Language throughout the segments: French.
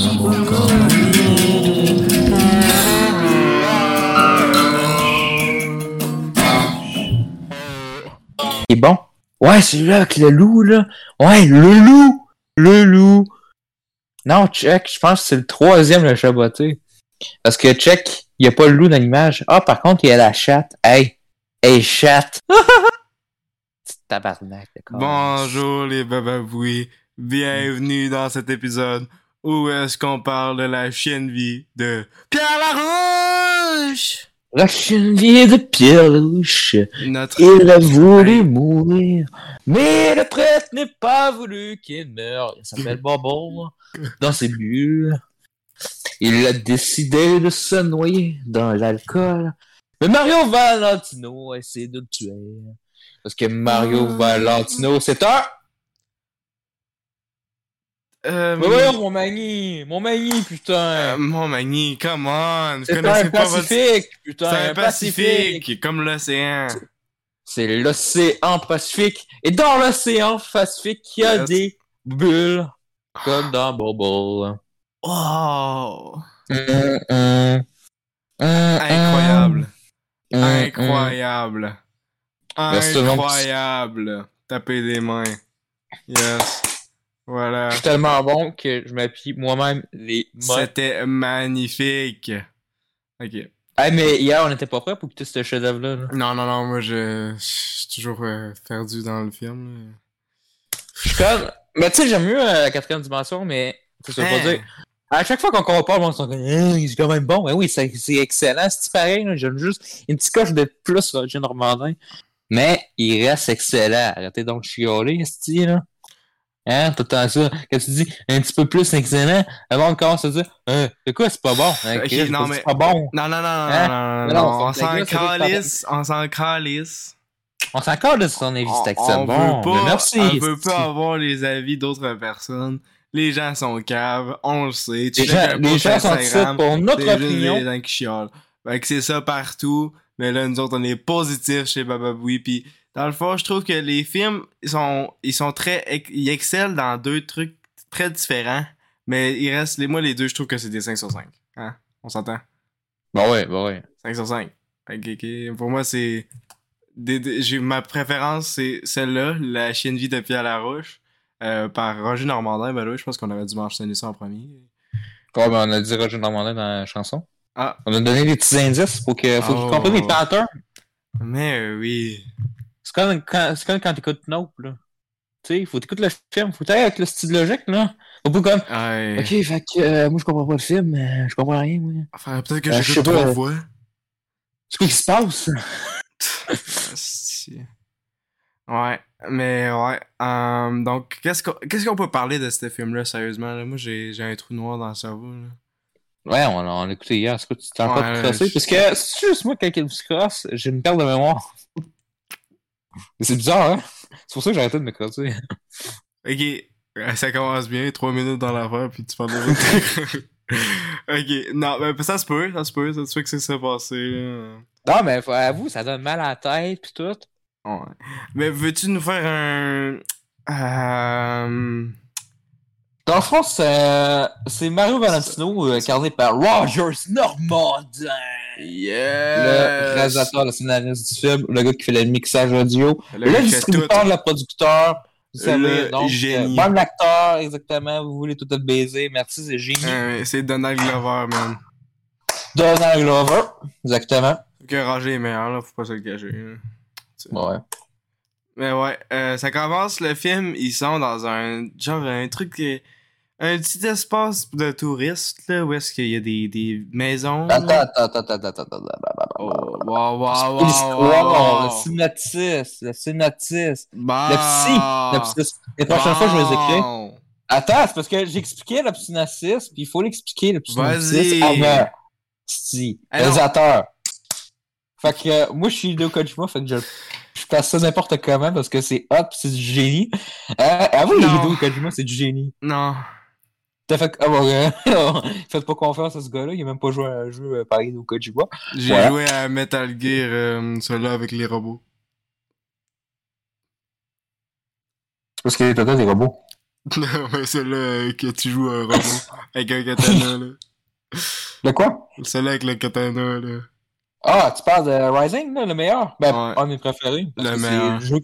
un bon corps. Il est bon? Ouais, celui-là avec le loup, là. Ouais, le loup! Le loup! Non, check, je pense que c'est le troisième, le chaboté. Parce que check, il n'y a pas le loup dans l'image. Ah, par contre, il y a la chatte. Hey! Hey, chatte! Tabarnak. Bonjour les bababouis, bienvenue dans cet épisode où est-ce qu'on parle de la chienne vie de Pierre Larouche! La cheville de Pierre. Notre Il a voulu mourir, mais le prêtre n'est pas voulu qu'il meure. Il s'appelle Bobo dans ses bulles. Il a décidé de se noyer dans l'alcool. Mais Mario Valentino essaie de le tuer. Parce que Mario Valentino, c'est un... euh, Mais voyons, mon mani! Mon mani, euh, putain! mon mani, come on! C'est un connaissez pas votre... Pacifique, putain! C'est un Pacifique, comme l'océan. C'est l'océan Pacifique. Et dans l'océan Pacifique, il y a Yes. des bulles. Comme dans Bubble. Oh! Incroyable. Incroyable. Incroyable. Taper des mains. Yes. Voilà. Je suis tellement bon que je m'appuie moi-même les mains. C'était magnifique. Ok. Hey, mais hier, on n'était pas prêt pour écouter ce chef-d'œuvre-là. là. Non, non, non, moi je, je suis toujours euh, perdu dans le film. Je suis comme. Mais tu sais, j'aime mieux euh, la quatrième dimension, mais. tu sais, pas dire. À chaque fois qu'on compare, on se dit, il est quand même bon. Mais oui, c'est c'est excellent. C'est pareil, là. J'aime juste une petite coche de plus, Roger Normandin. Mais il reste excellent. Arrêtez donc de chialer, esti, là. Hein, tout le temps ça. Quand tu dis un petit peu plus excellent, le monde commence à dire, hein, c'est quoi, c'est pas bon? Hein, Ok, Chris, non, c'est mais- pas bon. Non, non, non, non, Hein? non, non, non, non, on c'est- s'en c'est calisse, on s'en calisse. On s'accorde de son avis, On, c'est excellent. on Bon, pas, merci. on veut pas avoir les avis d'autres personnes. Les gens sont caves, on le sait. Tu Les gens, les gens sont Instagram, pour notre c'est juste opinion. des gens qui chialent. Fait que c'est ça partout. Mais là, nous autres, on est positifs chez Bababoui. Puis, dans le fond, je trouve que les films, ils sont, ils sont très. Ils excellent dans deux trucs très différents. Mais il reste. Les, moi, les deux, je trouve que c'est des 5 sur 5. Hein? On s'entend? Bah ouais, bah ouais. 5 sur 5. Ok, ok. Pour moi, c'est. j'ai- ma préférence, c'est celle-là, La chienne vie de Pierre Larouche, euh, par Roger Normandin. Ben là, je pense qu'on aurait dû mentionner ça en premier. Ouais, ben on a dit Roger Normandin dans la chanson. Ah, On a donné des petits indices pour que, faut Oh. qu'ils comprennent les patterns. mais euh, oui. C'est comme quand, comme quand t'écoutes Nope, là. Tu sais, faut t'écouter le film, faut t'aller avec le style logique, là. Faut pas comme, Ouais. ok, fait que, euh, moi je comprends pas le film, euh, je comprends rien, moi. Enfin, peut-être que Euh, j'écoute trois fois. C'est quoi qui se passe? Ouais, mais ouais. euh, donc, qu'est-ce qu'on peut parler de ce film-là, sérieusement? là? Moi, j'ai un trou noir dans le cerveau. Là. Ouais, on, on l'a écouté hier, c'est quoi, tu t'es encore Ouais, crossé? je- Parce que, c'est juste moi, quand il se crosse, j'ai une perte de mémoire. Mais c'est bizarre, hein? C'est pour ça que j'ai arrêté de me crosser. Ok, euh, ça commence bien, trois minutes dans l'affaire, puis tu parles de Ok, non, mais ça se peut, ça se peut, ça se peut que c'est ça passé. là. Non, mais avoue, ça donne mal à la tête, pis tout. Ouais. Mais veux-tu nous faire un. Euh... Dans le fond, c'est c'est Mario Valentino, euh, incarné par Rogers Normandin. Yeah! Le réalisateur, le scénariste du film, le gars qui fait le mixage audio, Le, le, qui distributeur, tout. le producteur, vous savez, Le donc, génie. euh, même l'acteur, exactement, vous voulez tout être baiser, merci, c'est génie. Euh, c'est Donald Glover, man. Donald Glover, exactement. Que Roger est meilleur, là, faut pas se le cacher. là. Ouais. Mais ouais, euh, ça commence le film, ils sont dans un genre un truc euh, un petit espace de touristes là où est-ce qu'il y a des, des maisons. Attends, attends, attends, attends, attends, attends, attends. Oh, wow, wow, wow, l'histoire, le synopsis, le synopsis, le psy. Les prochaines fois, je vais les écrire. Attends, c'est parce que j'expliquais le synopsis, puis il faut l'expliquer le synopsis Vas-y. Si, Ah non. réalisateur. Fait que euh, moi, je suis Hideo Kojima, fait que je, je passe ça n'importe comment parce que c'est hot pis c'est du génie. Euh, avoue, Non. Hideo Kojima, c'est du génie. Non. T'as fait... Ah bon, euh, faites pas confiance à ce gars-là, il a même pas joué à un jeu euh, par Hideo Kojima. J'ai Voilà. joué à Metal Gear, euh, celui-là avec les robots. Parce qu'il est total des robots. Non, mais celle-là euh, que tu joues un robot avec un katana, là. De quoi? Celle-là avec le katana, là. Ah, tu parles de Rising, là, le meilleur? Ben, Ouais. un de mes préférés. parce Le que c'est meilleur. jeu-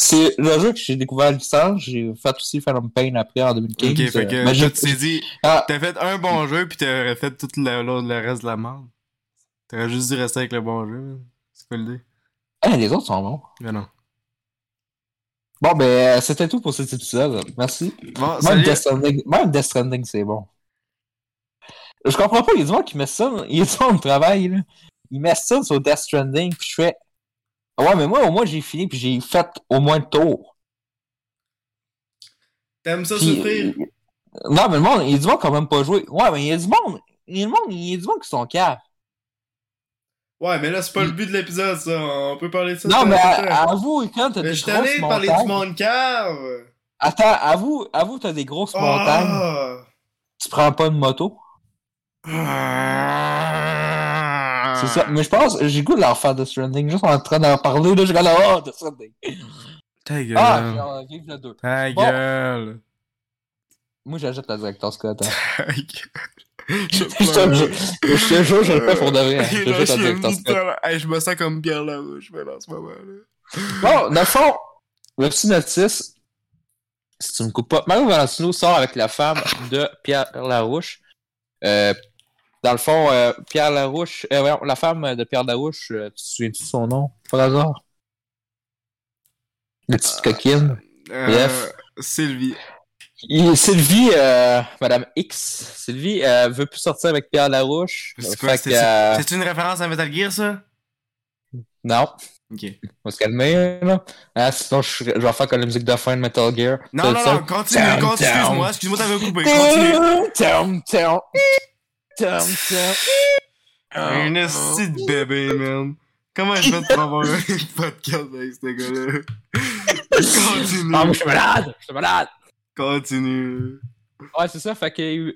C'est le jeu que j'ai découvert à licence. J'ai fait aussi Phantom Pain après en 2015. Ok, fait que mais j'ai- tu t'es dit, Ah, t'as fait un bon jeu, pis t'aurais fait tout le, reste de la merde. T'aurais juste dû rester avec le bon jeu. C'est quoi l'idée? eh, les autres sont bons. Mais non. Bon, ben, euh, c'était tout pour cet épisode. Merci. Bon, Même! Death Stranding, même Death Stranding, c'est bon. Je comprends pas, il y a du monde qui met ça, il y a du monde qui travaille, là. Ils mettent ça sur Death Stranding, puis je fais. Ouais, mais moi, au moins, j'ai fini, puis j'ai fait au moins le tour. T'aimes ça Puis- souffrir? Non, mais le monde, il y a du monde qui a même pas joué. Ouais, mais il y a du monde. Il y a du monde, il y a du monde qui sont caves. Ouais, mais là, c'est pas le but de l'épisode, ça. On peut parler de ça. Non, mais à vous, quand t'as Mais des je suis grosses allé parler du montagnes. monde cave! Attends, à vous, à vous, t'as des grosses montagnes. Ah! Tu prends pas une moto? Ah! C'est ça. Mais je pense, j'ai goût de leur faire Death Stranding. Juste en train d'en parler, là, je regarde, oh, Death Stranding. Ta gueule. Ah, genre, vive le 2. Ta Bon. gueule. Moi, j'achète la Director Scott. hein. Ta gueule. Je je te jure, je le fais pour de vrai. hein. La je Scott. Hey, me sens comme Pierre Larouche, mais en ce moment-là. Bon, dans le fond, le synopsis, si tu me coupes pas, Mario Valentino sort avec la femme de Pierre Larouche. Euh, dans le fond, euh, Pierre Larouche, euh, voyons, la femme de Pierre Larouche, euh, tu te souviens-tu de son nom, par hasard? La petite coquine. Euh, Bref. Sylvie. Sylvie, euh, Madame X, Sylvie euh, veut plus sortir avec Pierre Larouche. C'est quoi? C'est euh, une référence à Metal Gear, ça? non, Ok. on va se calmer, là. Ah, sinon, je, je vais faire comme la musique de fin de Metal Gear. Non, non, non, continue, continue, excuse-moi, excuse-moi, t'avais coupé, continue. Un esti de bébé, man. Comment je vais te avoir un podcast avec ce gars-là? Continue. Ah, mais je suis malade! Je suis malade! Continue. Ouais, c'est ça, fait que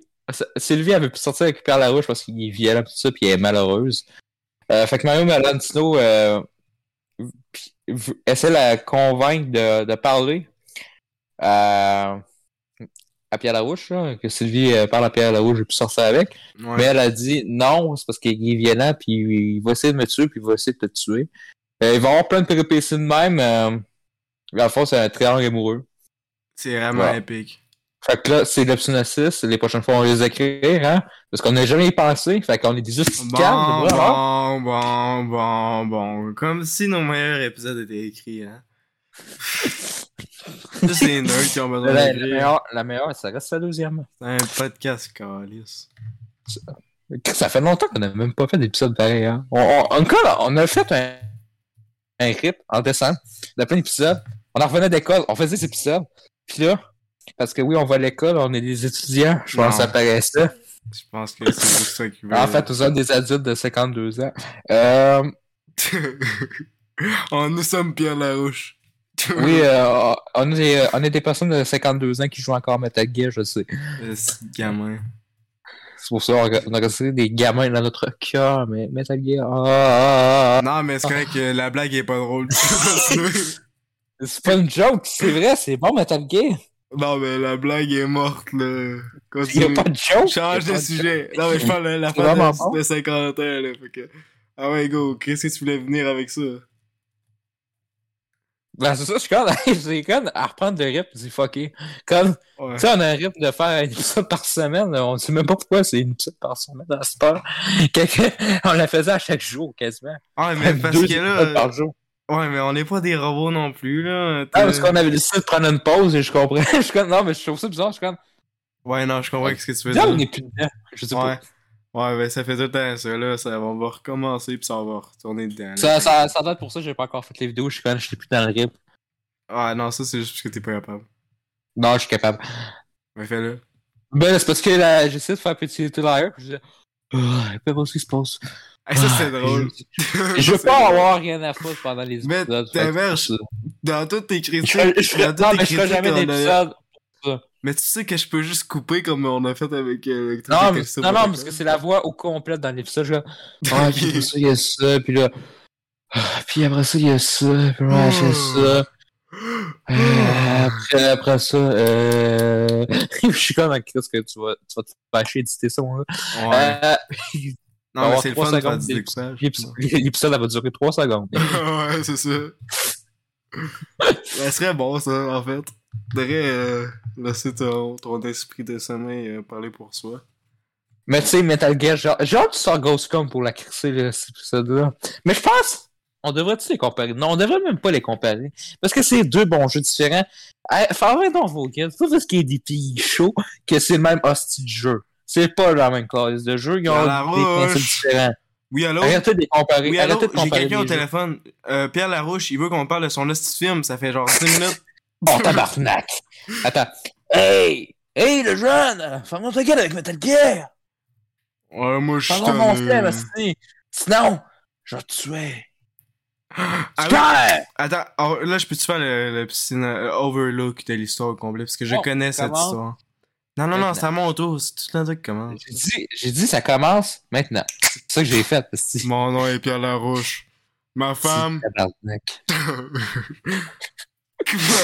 Sylvie avait pu sortir avec Pierre Larouche parce qu'il est violent tout ça, puis elle est malheureuse. Euh, fait que Mario Valentino euh, essaie de la convaincre de, de parler à, à Pierre Larouche, là, que Sylvie euh, parle à Pierre Larouche, j'ai pu sortir avec. Ouais. Mais elle a dit non, c'est parce qu'il est violent, puis il va essayer de me tuer, puis il va essayer de te tuer. Euh, il va y avoir plein de péripéties de même. Euh, dans le fond, c'est un triangle amoureux. C'est vraiment Ouais. épique. Fait que là, c'est l'optionasis. Les prochaines fois, on va les écrire, hein? Parce qu'on n'a jamais y pensé. Fait qu'on est juste Bon, calmes, bon, bon, bon, bon. Comme si nos meilleurs épisodes étaient écrits, hein. C'est les nerds qui ont besoin La, la meilleure, la meilleure, ça reste la deuxième. C'est un podcast, calice. Ça fait longtemps qu'on n'a même pas fait d'épisode pareil, hein? On, on, en tout cas, on a fait un, un rip en décembre de plein d'épisodes. On en revenait d'école, on faisait des épisodes. Puis là, parce que oui, on va à l'école, on est des étudiants. Je pense que ça paraissait. Je pense que c'est juste ça qui veut. En fait, nous sommes des adultes de 52 ans. Euh, oh, nous sommes Pierre Larouche. Oui, euh, on, est, on est des personnes de 52 ans qui jouent encore Metal Gear, je sais. De gamin. C'est pour ça qu'on a- resté des gamins dans notre cœur, mais Metal Gear. ah, ah, ah, Non, mais c'est correct que la blague est pas drôle. C'est pas une joke, c'est vrai, c'est bon Metal Gear. non, mais la blague est morte, là. Il y a pas de joke. Change de sujet. Non, mais je parle de la C'est fin bon. de, de 50 ans, là. Fait que... Ah ouais, go. Qu'est-ce que tu voulais venir avec ça? Ben, c'est ça, je suis comme, c'est comme à reprendre de rip, c'est fucké. Comme, Ouais. tu sais, on a un rythme de faire un épisode par semaine, on sait même pas pourquoi c'est une épisode par semaine dans ce sport. Quelqu'un, on la faisait à chaque jour, quasiment. Ah, mais parce Deux que épisodes là. par jour. Ouais, mais on n'est pas des robots non plus, là. Ah, parce qu'on avait décidé de prendre une pause et je comprends. je suis comme, non, mais je trouve ça bizarre, je suis comme, Ouais, non, je comprends ce que tu veux Là, on dire. est plus dedans. Je sais Ouais. pas. Ouais, ben ça fait tout le temps ça, là. Ça, on va recommencer puis ça va retourner dedans. là. Ça, ça, ça date pour ça j'ai pas encore fait les vidéos, je suis comme, je suis plus dans le rip. Ah non, ça c'est juste parce que t'es pas capable. Non, je suis capable. Mais fais-le. Ben, c'est parce que là, j'essaie de faire petit to liar, puis je dis, ah, peu importe ce qui se passe. Hey, ça c'est Ah, drôle. Je, je veux pas avoir rien à foutre pendant les Mais épisodes. ta mère, pour ça. Dans toutes tes critiques. Je, je, dans toutes non, tes mais je ferai critiques, jamais d'épisode. Mais tu sais que je peux juste couper comme on a fait avec. euh, Non, mais, non, non, parce que c'est la voix au complète dans l'épisode. Ah, puis après ça, il y a ça, puis là. ah, Puis après ça, il y a ça, puis là, c'est ça. Euh, après, après ça, euh... je suis comme avec ce que tu vas, tu vas te fâcher d'éditer ça, moi. Ouais. Euh... non, mais c'est le fun de faire du découpage. L'épisode, elle va durer 3 secondes. ouais, c'est ça. Ça serait bon, ça, en fait. Faudrait euh, laisser ton, ton esprit de sommeil euh, parler pour soi. Mais tu sais, Metal Gear, genre, j'ai hâte que tu sors Ghostcom pour la crisser, cet épisode-là. Mais je pense, on devrait-tu les comparer? Non, on devrait même pas les comparer. Parce que c'est deux bons jeux différents. Fais donc vos guildes. C'est pas parce qu'il y a des pays chauds que c'est le même hostie de jeu. C'est pas la même classe de jeu. Ils ont des principes différents. Oui, allô? Arrêtez de comparer. Oui, allô? J'ai quelqu'un au téléphone. Euh, Pierre Larouche, il veut qu'on parle de son de film. Ça fait genre 6 minutes. Oh, tabarnak! Attends. Hey! Hey, le jeune! Fais-moi ta gueule avec Metal Gear! Ouais, moi, je suis mon esti. Sinon, je vais te tuer. Ah! Attends, là, je peux-tu faire le, le petit euh, overlook de l'histoire au complet? Parce que je connais cette histoire. Non, non, non, Maintenant. c'est à mon tour. C'est tout un truc comment? J'ai dit, j'ai dit, ça commence maintenant. C'est ça que j'ai fait, esti. Mon nom est Pierre Larouche. Ma femme. Ma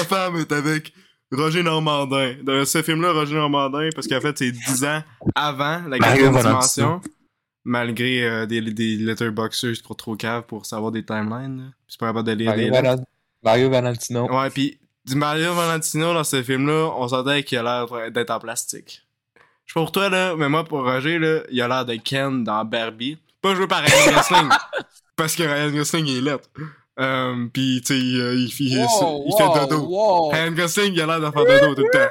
femme est avec Roger Normandin. Dans ce film-là, Roger Normandin, parce qu'en fait, c'est 10 ans avant la quatrième dimension. Malgré euh, des, des letterboxers trop trop caves pour savoir des timelines. là. Puis c'est pas capable de lire Mario, Valentino. Ouais, pis du Mario Valentino dans ce film-là, on sentait qu'il a l'air d'être en plastique. Je sais pas pour toi, là, mais moi, pour Roger, là, il a l'air de Ken dans Barbie. Pas joué par Ryan Gosling. parce que Ryan Gosling, il est lettre. Euh, pis, tu sais, il, il, il- il- fait dodo. wow. Ryan Gosling, il a l'air de faire dodo tout le temps.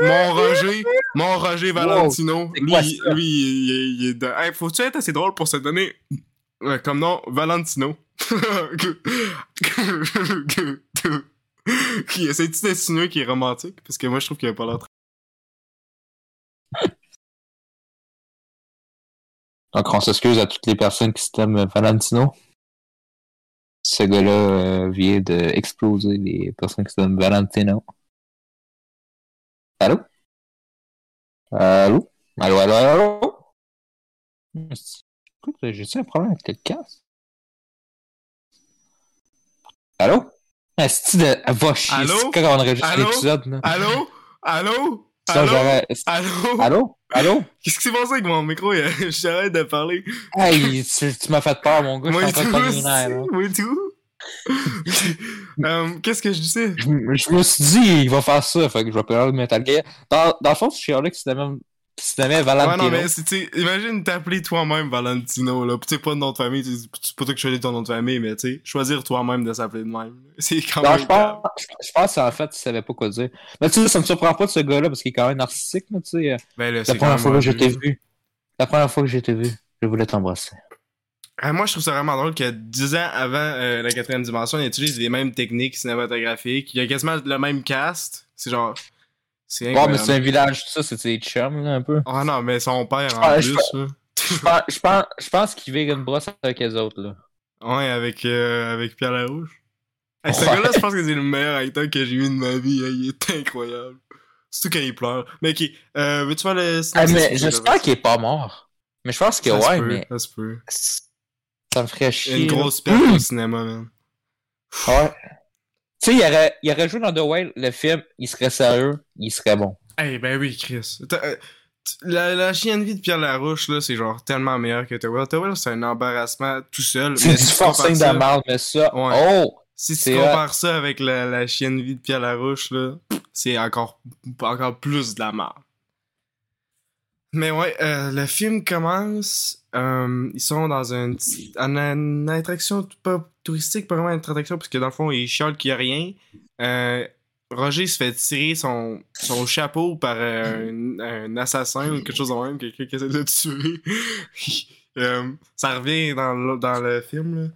Mon Roger, mon Roger Valentino, lui, lui, il, est de... Hey, faut-tu être assez drôle pour se donner euh, comme nom Valentino? qui essaie d'insinuer qu'il est romantique? Parce que moi, je trouve qu'il a pas l'air très... Donc, on s'excuse à toutes les personnes qui s'aiment Valentino. Ce gars-là euh, vient d'exploser les personnes qui s'aiment Valentino. Allô? Allô? Allô, allô, allô? Écoute, j'ai-tu un problème avec le casque? Allô? Est-ce de... Va chier, Allô? quand on enregistre l'épisode, là? Allô? Allô? Allô? Allô? Allô? Allô? Qu'est-ce qui s'est passé avec mon micro? J'arrête de parler. Hey, tu, tu m'as fait peur, mon gars, je Moi suis en tout, train de moi tout. Euh, Qu'est-ce que je disais? je, me- je me suis dit, il va faire ça, fait que je vais parler de Metal Gear. Dans, dans le fond, c'est Sherlock qui s'aimait s'aimait Ouais, Valentino. non, mais c'est, tu imagine t'appeler toi-même Valentino, là. Tu sais, pas de nom de famille, tu c'est pas toi qui choisis ton nom de famille, mais tu sais, choisir toi-même de s'appeler de même. C'est quand Non, même. je pense, je pense qu'en fait, il savait pas quoi dire. Mais tu sais, ça me surprend pas de ce gars-là parce qu'il est quand même narcissique, tu sais. Ben La première fois que je t'ai vu, la première fois que je t'ai vu, je voulais t'embrasser. Ah, moi, je trouve ça vraiment drôle que 10 ans avant euh, la quatrième dimension, il utilise les mêmes techniques cinématographiques. Il y a quasiment le même cast. C'est genre. C'est Bon, mais c'est un village, tout ça, c'est ses chums, là, un peu. Ah non, mais son père en Ah, plus, je pense, je pense, je pense qu'il vire une brosse avec les autres, là. Ouais, avec, euh, avec Pierre Larouche. Hey, ce Ouais. gars-là, je pense que c'est le meilleur acteur que j'ai vu de ma vie. hein. Il est incroyable. Surtout quand il pleure. Mais ok, euh, veux-tu faire le Ah, mais j'espère qu'il est pas mort. Mais je pense que Ça ouais, peut, mais Ça se peut. ça me ferait chier. Une grosse perte Mmh. au cinéma, man. Ouais. Tu sais, il aurait, il aurait joué dans The Whale, le film, il serait sérieux, il serait bon. Hey, ben oui, Chris. Euh, La, la chienne vie de Pierre Larouche, là, c'est genre tellement meilleur que Towell. Towell, c'est un embarrassement tout seul. C'est du forcing de merde, mais ça. Ouais. Oh! Si tu compares ça avec la, la chienne vie de Pierre Larouche, là, c'est encore, encore plus de la merde. Mais ouais, euh, le film commence. Euh, ils sont dans une, attraction pas touristique, pas vraiment une attraction, parce que dans le fond, ils chialent qu'il n'y a rien. Euh, Roger se fait tirer son, son chapeau par euh, un, assassin ou quelque chose de même, quelqu'un qui essaie de le tuer. Ça revient dans le, dans le film.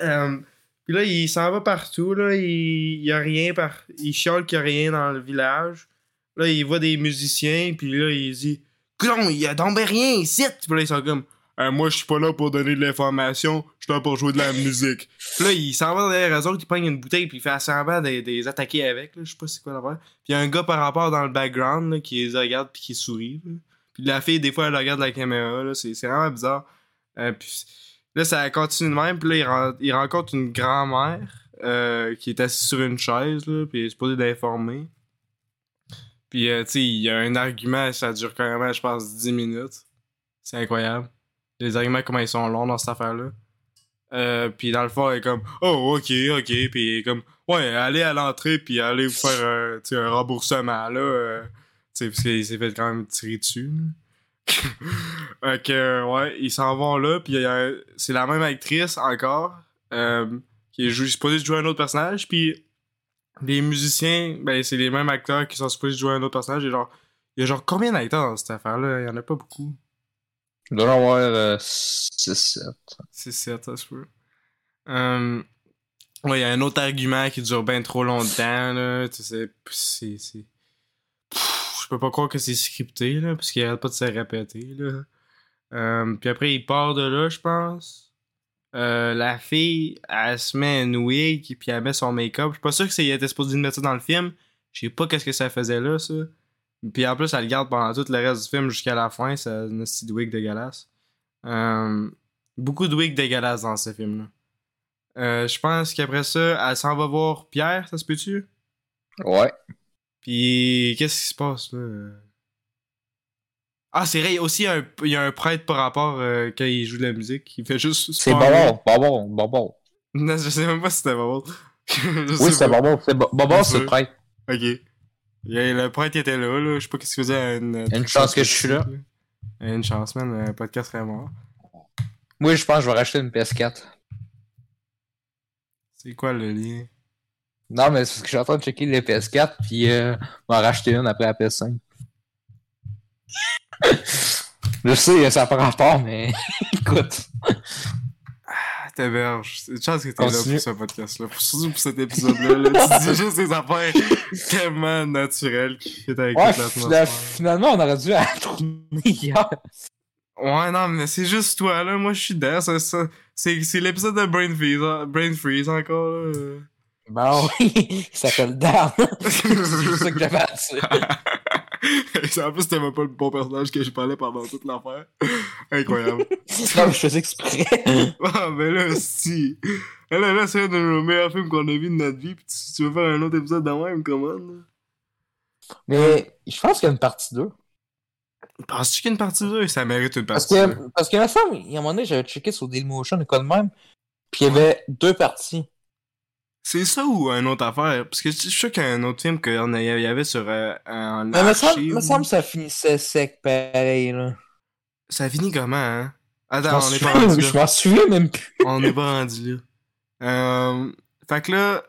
Là. Puis là, il s'en va partout, là, il, il y a rien, par... il chiale qu'il y a rien dans le village. Là, il voit des musiciens, puis là, il dit « Il y a donc ben rien ici! » Puis là, ils sont comme Euh, Moi, je suis pas là pour donner de l'information, je suis là pour jouer de la musique. » Puis là, il s'en va derrière eux autres, il prend une bouteille, puis il fait semblant de de les attaquer avec, là, je sais pas c'est quoi l'affaire. Puis il y a un gars par rapport dans le background, là, qui les regarde, puis qui sourit. là. Puis la fille, des fois, elle regarde la caméra, là, c'est c'est vraiment bizarre. Euh, puis là, ça continue de même, puis là, il, ren- il rencontre une grand-mère euh, qui est assis sur une chaise, là, puis il est supposé d'informer. Puis, euh, tu sais, il y a un argument, ça dure quand même, je pense, 10 minutes. C'est incroyable. Les arguments, comment ils sont longs dans cette affaire-là. Euh, puis dans le fond, elle est comme Oh, ok, ok. Puis il est comme Ouais, allez à l'entrée, puis allez vous faire un remboursement, là. euh, tu sais, parce qu'il s'est fait quand même tirer dessus. fait que, ouais, ils s'en vont là, puis c'est la même actrice encore, qui est supposée jouer un autre personnage, puis les musiciens, ben, c'est les mêmes acteurs qui sont supposés jouer un autre personnage. Et genre, il y a genre combien d'acteurs dans cette affaire-là? Il y en a pas beaucoup. Il doit y en avoir 6-7. C'est 7, ça se peut. Euh, ouais, il y a un autre argument qui dure bien trop longtemps, là. Tu sais, c'est. Je peux pas croire que c'est scripté, là, parce qu'il arrête pas de se répéter, là. Euh, puis après, il part de là, je pense. Euh, la fille, elle se met une wig, puis elle met son make-up. Je suis pas sûr que c'est était supposée de mettre ça dans le film. Je sais pas qu'est-ce que ça faisait là, ça. Puis en plus, elle le garde pendant tout le reste du film jusqu'à la fin. C'est une petite wig dégueulasse. Euh, beaucoup de wigs dégueulasses dans ce film-là. Euh, je pense qu'après ça, elle s'en va voir Pierre, ça se peut-tu? Ouais. Puis qu'est-ce qui se passe là? Ah, c'est vrai, il y a aussi un, il y a un prêtre par rapport euh, quand il joue de la musique. Il fait juste. C'est. Bobon, Bobon, Bobon. Non, je sais même pas si c'était Bobon. Oui, c'est. Bobon. C'est Bobon, c'est le prêtre. Ok. Il y a- le prêtre était là, là. Je sais pas qu'est-ce qu'il faisait à une. Une chance que je suis là. Une chance, man. Un podcast serait mort. Oui, je pense que je vais racheter une PS4. C'est quoi le lien? Non, mais c'est parce que je suis en train de checker les PS4, puis euh, on va en racheter une après la PS5. Je sais, ça pas rapport, mais écoute. Ah, t'héberges. C'est une chance que t'es là pour ce podcast-là. Pour- Surtout pour cet épisode-là. là. tu dis juste des affaires tellement naturelles qui fit avec Ouais, l'atmosphère. finalement, on aurait dû la tourner hier. Ouais, non, mais c'est juste toi, là. Moi, je suis dedans. C'est l'épisode de Brain Freeze, hein. Brain Freeze encore, là. Oui, il s'appelle Dan. c'est ça que j'avais à dire. En plus, c'était même pas le bon personnage que je parlais pendant toute l'affaire. Incroyable. Non, mais je faisais exprès. ah, mais là, si. Là, là, c'est un de nos meilleurs films qu'on a vu de notre vie. Pis tu, tu veux faire un autre épisode de même, comment, là? Mais je pense qu'il y a une partie 2. Penses-tu qu'il y a une partie 2? Ça mérite une Parce partie 2. que, parce que ma femme, il y a un moment donné, j'avais checké sur Dailymotion et quoi de même. Puis il y avait deux parties. C'est ça ou une autre affaire? Parce que je suis sûr qu'il y a un autre film qu'il y avait sur euh, un Mais me semble, archive. me semble que ça finissait sec pareil, là. Ça finit comment, hein? Je Attends, on est pas rendu je là. m'en souviens même plus. On n'est pas rendu là. Euh, fait que là,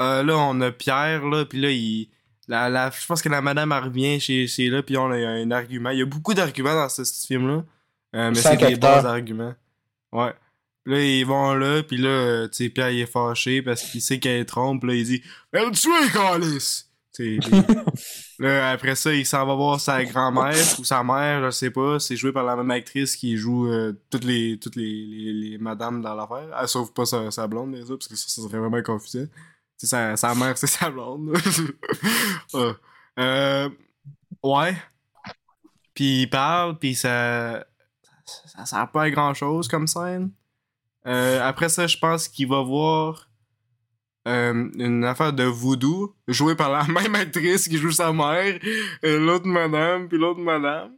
euh, là, on a Pierre, là, pis là, il... La, la, je pense que la madame, elle revient chez, chez là, puis on a un argument. Il y a beaucoup d'arguments dans ce, ce film-là. Euh, mais c'est des bons arguments. Ouais. Là, ils vont là, puis là, euh, tu sais, Pierre, il est fâché parce qu'il sait qu'elle trompe. Là, il dit « Elle tue, Calice! » Là, après ça, il s'en va voir sa grand-mère ou sa mère, je sais pas. C'est joué par la même actrice qui joue euh, toutes les toutes les, les, les madames dans l'affaire. Elle sauve pas sa, sa blonde, les autres, parce que ça, ça serait vraiment confusant. C'est sa, sa mère, c'est sa blonde. Ouais. euh, ouais. Puis il parle, puis ça, ça. Ça sert pas à grand chose comme scène. Euh, après ça, je pense qu'il va voir euh, une affaire de voodoo jouée par la même actrice qui joue sa mère, et l'autre madame, puis l'autre madame.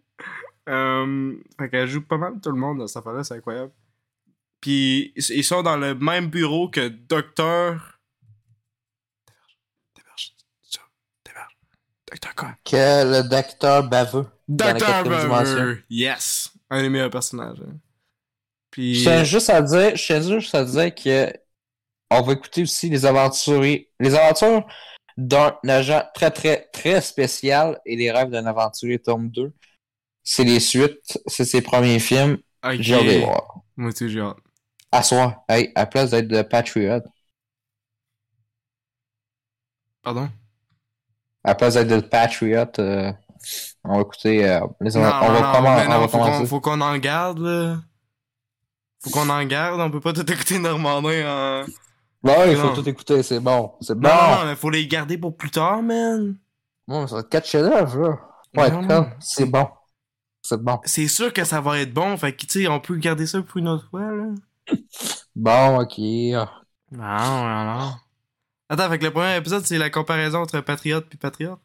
Euh, fait qu'elle joue pas mal tout le monde dans cette affaire-là, c'est incroyable. Puis ils sont dans le même bureau que Docteur. Déberge, ça, déberge. Docteur quoi? Que le docteur baveux. Docteur. Baveux! Yes! Un des meilleurs personnages. hein. Puis. Je tiens juste à dire, je tiens juste à dire que on va écouter aussi les aventuriers, les aventures d'un agent très très très spécial et les rêves d'un aventurier tome 2. C'est les suites, c'est ses premiers films. Ok. J'ai hâte de les voir. Moi aussi, j'ai hâte. À soir, hey, à place d'être de Patriot, Pardon? à place d'être de Patriot, euh, on va écouter euh, les Non, on va, non, non, qu'on, faut qu'on en garde, là. Faut qu'on en garde, on peut pas tout écouter Normandin en... Bon, il faut tout écouter, c'est bon. C'est bon. Non, mais faut les garder pour plus tard, man. Bon, ça va être 4 chefs-d'œuvre, là. Ouais, c'est bon. C'est bon. C'est sûr que ça va être bon, fait que, tu sais, on peut garder ça pour une autre fois, là. Bon, ok. Non, non, non. Attends, fait que le premier épisode, c'est la comparaison entre Patriote puis Patriote.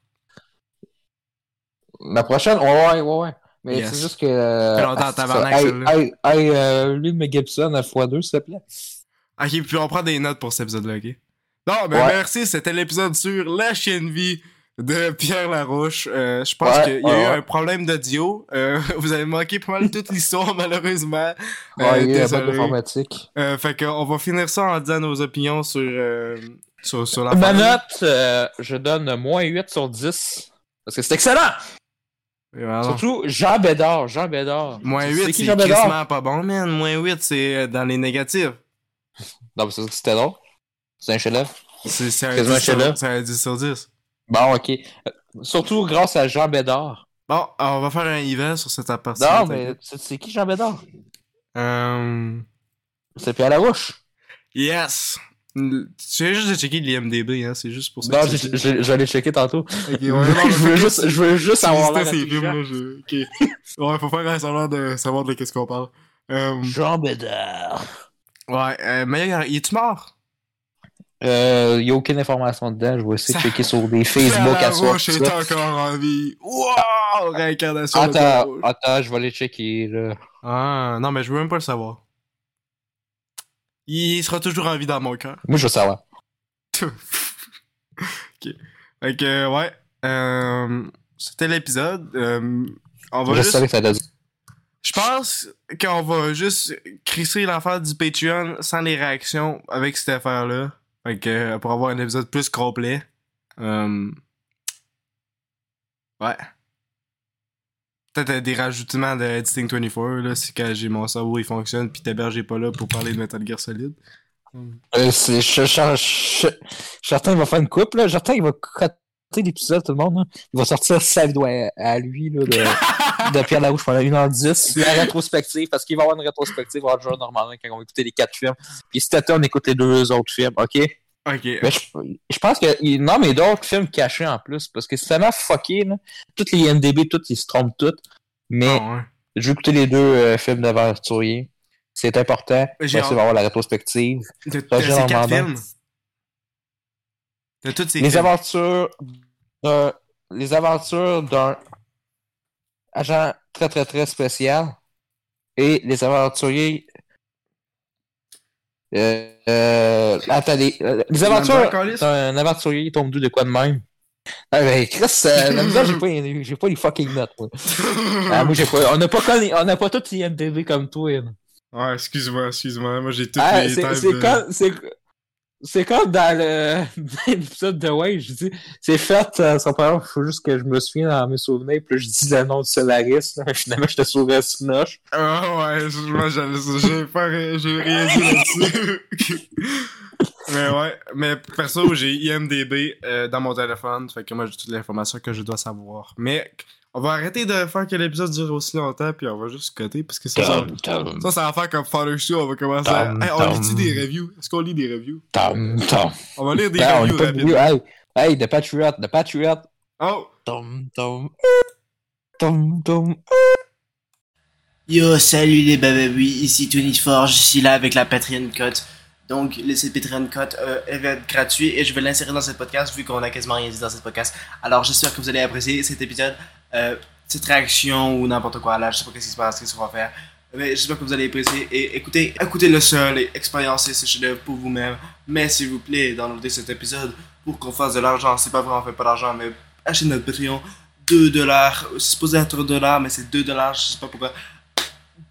La prochaine, ouais, ouais, ouais, ouais. Mais Yes. c'est juste que. euh, longtemps, ah, tabarnak, Hey, celle-là. hey, hey, euh, lui de Mel Gibson à x2, s'il te plaît. Ok, puis on prend des notes pour cet épisode-là, ok? Non, mais Ouais. merci, c'était l'épisode sur la chienne vie de Pierre Larouche. Euh, je pense Ouais, qu'il y a ouais, eu un problème d'audio. Euh, vous avez manqué pas mal toute l'histoire, malheureusement. Ouais, Euh, il y a désolé. d'informatique. Euh, fait qu'on va finir ça en disant nos opinions sur, euh, sur, sur la Ma famille. note, euh, je donne moins 8 sur 10. Parce que c'est excellent! Voilà. Surtout Jean Bédard. Jean Bédard. Moins C'est 8, qui c'est quasiment pas bon, man. Moins 8, c'est euh, dans les négatifs. Non, mais c'est- c'était drôle. C'est un chef-d'œuvre. C'est un, Quasiment 10 sur- chef-d'œuvre. c'est un 10 sur 10. Bon, ok. Euh, Surtout grâce à Jean Bédard. Bon, on va faire un event sur cette partie. Non, mais c'est c'est qui Jean Bédard? Euh... C'est Pierre Larouche. Yes! Tu sais juste de checker l'IMDB, hein, c'est juste pour ça. Non, j'ai- j'ai- j'allais checker tantôt. Ok, ouais, non, je veux faut juste, que- je veux juste tu avoir listais l'air ces films, là, je... Ok. Ouais, faut faire un semblant de savoir de qu'est-ce qu'on parle. Euh... Jean Bédard. Ouais, euh, mais il est-tu mort? Euh, y a aucune information dedans. Je vais essayer de Ça- checker sur des Facebook à soi. Roche est encore en vie. Wow! Réincarnation Attends, attends, je vais aller checker, là. Ah, non, mais je veux même pas le savoir. Il sera toujours en vie dans mon cœur. Moi, je veux savoir. ok. Que, ouais. Euh, C'était l'épisode. Euh, on va Je juste... savais que ça allait dire. Je pense qu'on va juste crisser l'affaire du Patreon sans les réactions avec cette affaire-là. Fait que, euh, pour avoir un épisode plus complet. Ouais. Peut-être des rajoutements de Editing 24, là, si quand j'ai mon cerveau il fonctionne, pis Taberge est pas là pour parler de Metal Gear Solid. Euh, c'est- je, je, je, il va faire une coupe, là. Certain, il va coter l'épisode, tout le monde, là. Il va sortir sa vidéo à, à lui, là, de, de Pierre Larouche pendant 1h10. La rétrospective, parce qu'il va y avoir une rétrospective Roger Normandin quand on va écouter les quatre films. Puis cet été, on écoute les deux autres films, ok? Ok. Mais je, je pense que. Non, mais d'autres films cachés en plus, parce que c'est tellement fucké, là. Toutes les IMDB, toutes, ils se trompent toutes. Mais Ah, ouais. je vais écouter les deux euh, films d'aventurier. C'est important. J'ai avoir la rétrospective. De, de ces quatre films. De tous ces les films. aventures les aventures d'un agent très très très spécial et les aventuriers euh, euh, attendez euh, les aventures d'un aventurier tombe d'où de quoi de même? Ah ben Chris euh, la misère, j'ai pas j'ai pas les fucking notes moi, Ah, moi j'ai pas on n'a pas connu- on n'a pas tous IMDb comme toi là. Ouais, excuse-moi, excuse-moi. Moi, j'ai toutes Ah, les c'est de- c'est c'est comme dans l'épisode de Wayne, je dis c'est fait euh, son père, faut juste que je me souvienne dans mes souvenirs, puis je dis le nom du Solaris, là, finalement je te sauverais Sinoche. Ah ouais, moi j'ai pas j'ai rien dit là-dessus. mais ouais, mais perso, j'ai IMDB euh, dans mon téléphone, fait que moi j'ai toute l'information que je dois savoir. Mais on va arrêter de faire que l'épisode dure aussi longtemps puis on va juste coter parce que ça ça, ça, ça va faire comme Father Show, on va commencer à Hey, on lit des reviews? Est-ce qu'on lit des reviews? Tom, tom. On va lire des Ben, reviews hey, hey, The Patriot, The Patriot. Oh, Tom, tom, tom, tom. Yo, salut les bababouis, ici Tony Forge, je suis là avec la Patreon Cut. Donc, le site Patreon Cut euh, être gratuit et je vais l'insérer dans ce podcast vu qu'on a quasiment rien dit dans ce podcast. Alors, j'espère que vous allez apprécier cet épisode, euh, cette réaction ou n'importe quoi. Là, je sais pas qu'est-ce qui se passe, qu'est-ce qu'on va faire. Mais j'espère que vous allez apprécier et écoutez, écoutez le seul et expériencez ce chef pour vous-même. Mais s'il vous plaît, downloadez cet épisode pour qu'on fasse de l'argent. C'est pas vrai, on fait pas d'argent, mais achetez notre Patreon. 2 dollars, c'est supposé être 1 dollar, mais c'est 2 dollars, je sais pas pourquoi.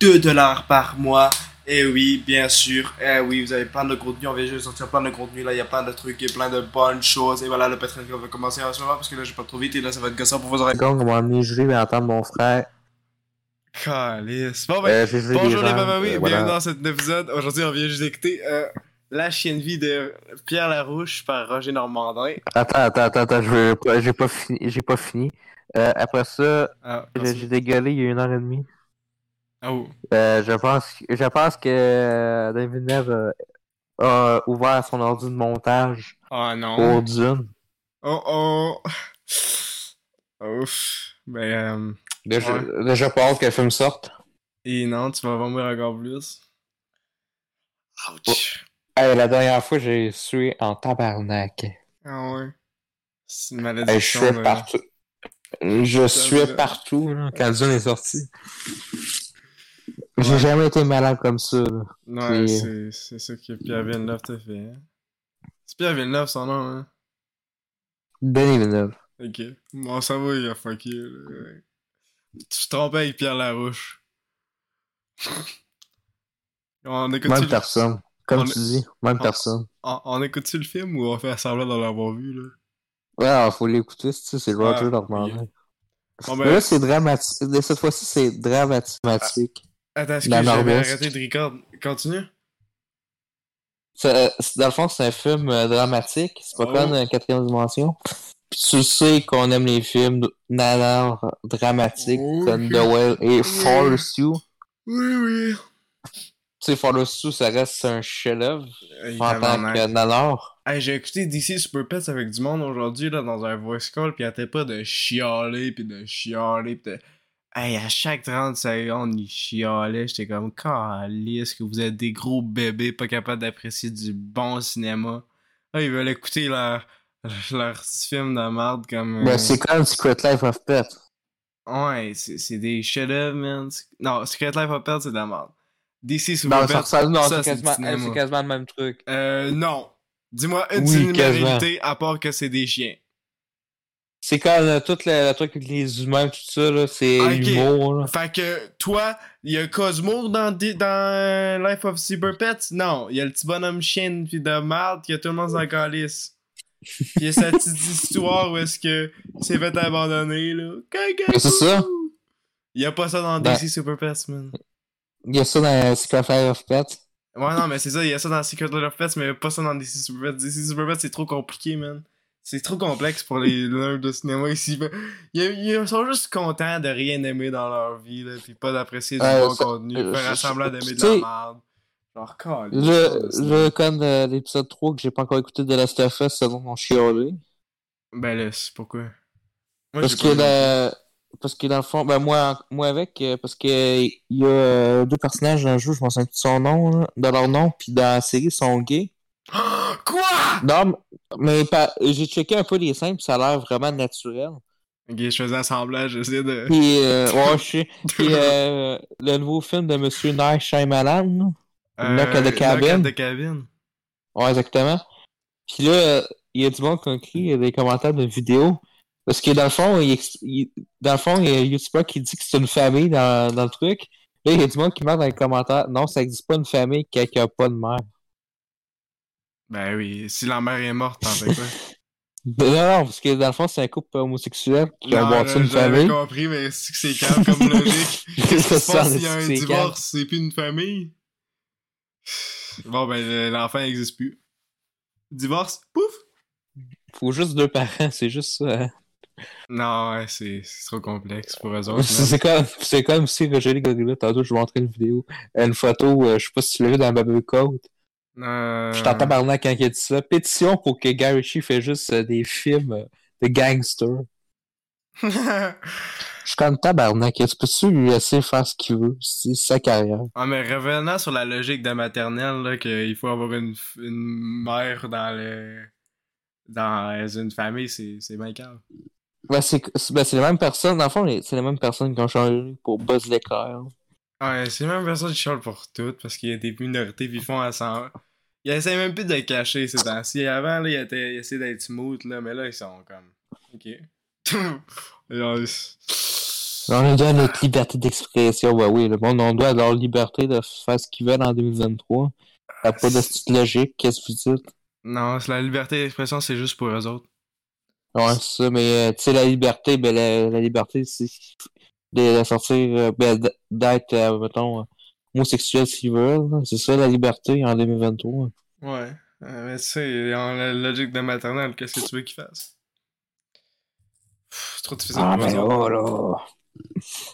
2 dollars par mois. Et oui, bien sûr. Et oui, vous avez plein de contenu. On vient juste sortir plein de contenu. Là, il y a plein de trucs et plein de bonnes choses. Et voilà, le Patreon va commencer en ce moment parce que là, je vais pas trop vite et là, ça va être gossant pour vos oreilles. Gang m'a amené juger et entendre mon frère? calice. Bon, ben, Euh, j'ai bonjour les bababouis, euh, bienvenue dans cet épisode. Aujourd'hui, on vient juste d'écouter euh, La chienne vie de Pierre Larouche par Roger Normandin. Attends, attends, attends, attends, je veux pas- j'ai pas fini, j'ai pas fini. Euh, après ça, Ah, j'ai j'ai dégueulé il y a une heure et demie. Oh. Euh, je pense, je pense que euh, David Villeneuve euh, a ouvert son ordi de montage Oh non. pour Dune. Oh oh. Ouf. Ben, euh, Déjà, Ouais. déjà pas hâte que le film sorte. et non, tu vas vomir encore plus. Ouch. Hey, la dernière fois, j'ai sué en tabarnak. Ah ouais. C'est une Hey, je là. partout. Je suais vrai. partout là, quand Dune est sorti. J'ai jamais été malade comme ça. là. Ouais, c'est c'est ça que Pierre Villeneuve t'a fait. Hein? C'est Pierre Villeneuve son nom, hein? Denis Villeneuve. Ok. Bon, ça va, il a fucké. là. Tu te trompais avec Pierre Larouche. on écoute Même personne. Comme on- tu dis, même on- personne. on, on écoute-tu le film ou on fait semblant de l'avoir vu, là? Ouais, alors, faut l'écouter, c'est c'est Roger Ah. Bon, Mais ben, là, c'est dramatique. Cette fois-ci, c'est dramatique. Attends, que j'avais arrêté de record? Continue? Ça- c'est- Dans le fond, c'est un film euh, dramatique. C'est pas Oh. comme une quatrième dimension. Puis tu sais qu'on aime les films nanars dramatiques Oh, comme. The Whale et Forest You. Oui, oui. Tu sais, You, ça reste un chef-d'œuvre Hey, en tant que nanar. Hey, j'ai écouté DC Super Pets avec du monde aujourd'hui là dans un voice call pis arrêtait pas de chialer pis de chialer pis de... Hey, à chaque 30 secondes, il chialait. J'étais comme, est-ce que vous êtes des gros bébés pas capables d'apprécier du bon cinéma? Ah, ils veulent écouter leur, leur film de merde comme... euh, Ben, c'est comme Secret Life of Pet? Ouais, c'est des chefs-d'œuvre, man. Non, Secret Life of Pets, c'est de la merde. DC Super Non, ça non, c'est quasiment, le même truc. Euh, non. Dis-moi une Oui, similarité à part que c'est des chiens. C'est comme euh, tout le, le truc avec les humains, tout ça, là, c'est Ok. l'humour. là. Fait que, toi, il y a Cosmo dans, dans euh, Life of Super Pets? Non. Il y a le petit bonhomme chien pis de merde que tout le monde s'en calisse. Pis il y a cette petite histoire où est-ce que il s'est fait abandonner, là. C'est ça. Il y a pas ça dans Ben- DC Super Pets, man. Il y a ça dans Secret Life of Pet. Ouais, non, mais c'est ça, il y a ça dans Secret Life of Pets, mais pas ça dans DC Super Pets. DC Super Pets, c'est trop compliqué, man. C'est trop complexe pour les nerds de cinéma ici. Ils, sont juste contents de rien aimer dans leur vie, là, pis pas d'apprécier du Euh, bon ça- contenu, euh, faire semblant d'aimer de la merde. Genre, calme. Je, je connais l'épisode 3 que j'ai pas encore écouté de Last of Us selon mon chiolé. Ben là, c'est pourquoi? Moi, Parce que, parce que dans le fond, ben moi, moi avec, euh, parce que il y a euh, deux personnages dans le jeu, je m'en souviens plus de son nom, là, de leur nom, puis dans la série, ils sont gays. Quoi? Non, mais j'ai checké un peu les scènes, ça a l'air vraiment naturel. Ok, je faisais un semblage, j'essayais de. Puis, euh, ouais, je sais. Puis, euh, le nouveau film de Monsieur Night Shyamalan, là. Knock at the Cabin. Knock at the Cabin. Ouais, exactement. Puis là, euh, il y a du monde qui a écrit des commentaires de vidéos. Parce que dans le fond, il, dans le fond, il y a un YouTuber qui dit que c'est une famille dans, dans le truc. Là, il y a du monde qui met dans les commentaires Non, ça existe pas une famille qui a pas de mère. Ben oui, si la mère est morte, t'en fais quoi? Non, non, parce que dans le fond, c'est un couple homosexuel qui a bâti une j'avais famille. compris, mais c'est que c'est calme comme logique. Qu'est-ce qui se Ça, passe s'il y a un divorce? C'est plus une famille? Bon, ben, le- l'enfant n'existe plus. Divorce? Pouf! Faut juste deux parents, c'est juste ça. Non, ouais, c'est trop complexe pour eux autres. C'est comme, si Roger Gorilla, tantôt, je vais montrer une vidéo, une photo, euh, je sais pas si tu l'as vu dans Baby Man. Je t'entends parler quand il dit ça. Pétition pour que Gary Ritchie fait juste euh, des films euh, de gangsters. Je suis comme tabarnak. Tu peux-tu lui laisser faire ce qu'il veut? C'est sa carrière. ah, mais revenant sur la logique de maternelle, là, qu'il faut avoir une, mère dans le. dans une famille, c'est c'est bien calme. Ben, c'est ben, c'est les mêmes personnes. Dans le fond, c'est les mêmes personnes qui ont changé pour Buzz l'éclair. Ouais, c'est même personne qui chiale pour tout parce qu'il y a des minorités ils font à 100. Ils essaient même plus de le cacher ces temps-ci. Avant, là, ils, étaient, ils essayaient d'être smooth, là, mais là, ils sont comme. Ok. Genre, On donne notre liberté d'expression. Ben oui, le monde, on doit leur liberté de faire ce qu'ils veulent en 2023. T'as pas de petite logique. Qu'est-ce que vous dites? Non, la liberté d'expression, c'est juste pour eux autres. Ouais, c'est ça, mais euh, tu sais, la liberté, ben la, la liberté, c'est de, sortir, euh, ben, d'être, euh, mettons, euh, homosexuel s'ils veulent. C'est ça la liberté en 2023. Ouais. Euh, mais tu sais, en la logique de maternelle, qu'est-ce que tu veux qu'ils fassent? C'est trop difficile Ah, pour mais oh là!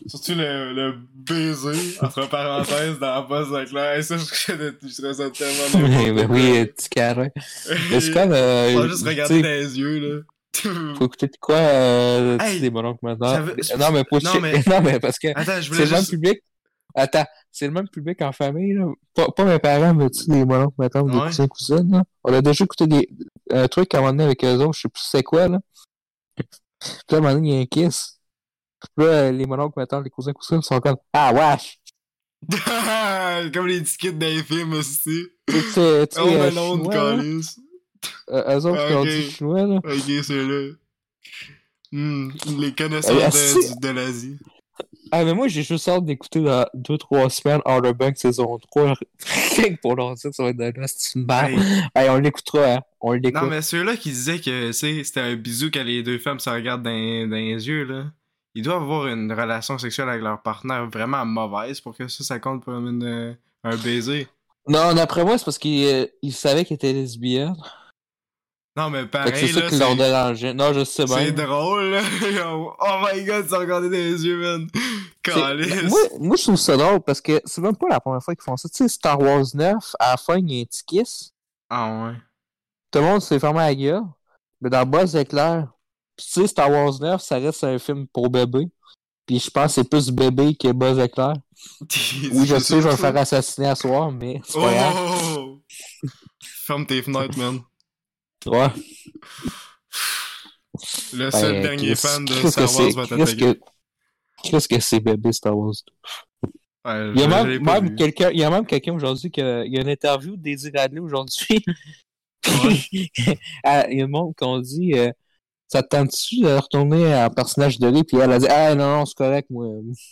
Surtout le, le baiser, entre parenthèses, dans la poste de clair. Et ça, je je trouvais ça tellement Mais n'importe oui, quoi. petit carré. Mais c'est comme. Euh, Faut juste tu regarder dans les yeux, là. Faut écouter de quoi, euh, Hey, des mononcles maintenant. veut- Non, mais pas Non, mais- Non, mais parce que c'est le même public. Attends, c'est le même public en famille, là. Pas, pas mes parents, mais tu sais, les mononcles, mettons, des Ouais. cousins, cousines, là. On a déjà écouté des, un truc à un moment donné avec eux autres, je sais plus c'est quoi, là. Puis à un moment donné, il y a un kiss. Puis là, euh, les mononcles, mettons, les cousins, cousines sont comme, ah, wesh! Comme les tickets dans les films aussi. Tu sais, tu sais, Oh, euh, mais non. Euh, eux autres, qui ont Ok. dit chinois, là. Ok, c'est là. Hmm, les connaisseurs Eh, de, de l'Asie. Ah, mais moi, j'ai juste hâte d'écouter dans 2-3 semaines Outer Banks saison 3. Rien que pour leur dire que ça va être de une barre. Hey. Hey, on l'écoutera, hein. On l'écoute. Non, mais ceux-là qui disaient que c'était un bisou quand les deux femmes se regardent dans, dans les yeux, là. Ils doivent avoir une relation sexuelle avec leur partenaire vraiment mauvaise pour que ça, ça compte pour une, euh, un baiser. Non, d'après moi, c'est parce qu'ils euh, savaient qu'elle était lesbienne. Non, mais pareil, c'est ça là, qui leur c'est dérangeait. Non, je sais c'est drôle, là. oh my god, ils se regardaient dans les yeux, man. Moi, moi, je trouve ça drôle parce que c'est même pas la première fois qu'ils font ça. Tu sais, Star Wars 9, à la fin, il y a un petit kiss. Ah ouais. Tout le monde s'est fermé la gueule. Mais dans Buzz éclair. Puis tu sais, Star Wars 9, ça reste un film pour bébé. Puis je pense que c'est plus bébé que Buzz éclair. Oui, je sais, je vais me faire assassiner à soir, mais c'est pas grave. Oh! Ferme tes fenêtres, man. Ouais. Le seul Ben, dernier Chris- fan de Star Wars va t'attaquer. que- Chris que c'est bébé Star Wars. Ouais, Il y a même, quelqu'un, il y a même quelqu'un aujourd'hui qui a, il y a une interview de Daisy Radley aujourd'hui. Ah, il y a un monde qui ont dit, euh, ça te tente-tu de retourner en personnage de lui? Puis elle a dit, ah non, non, c'est correct, moi,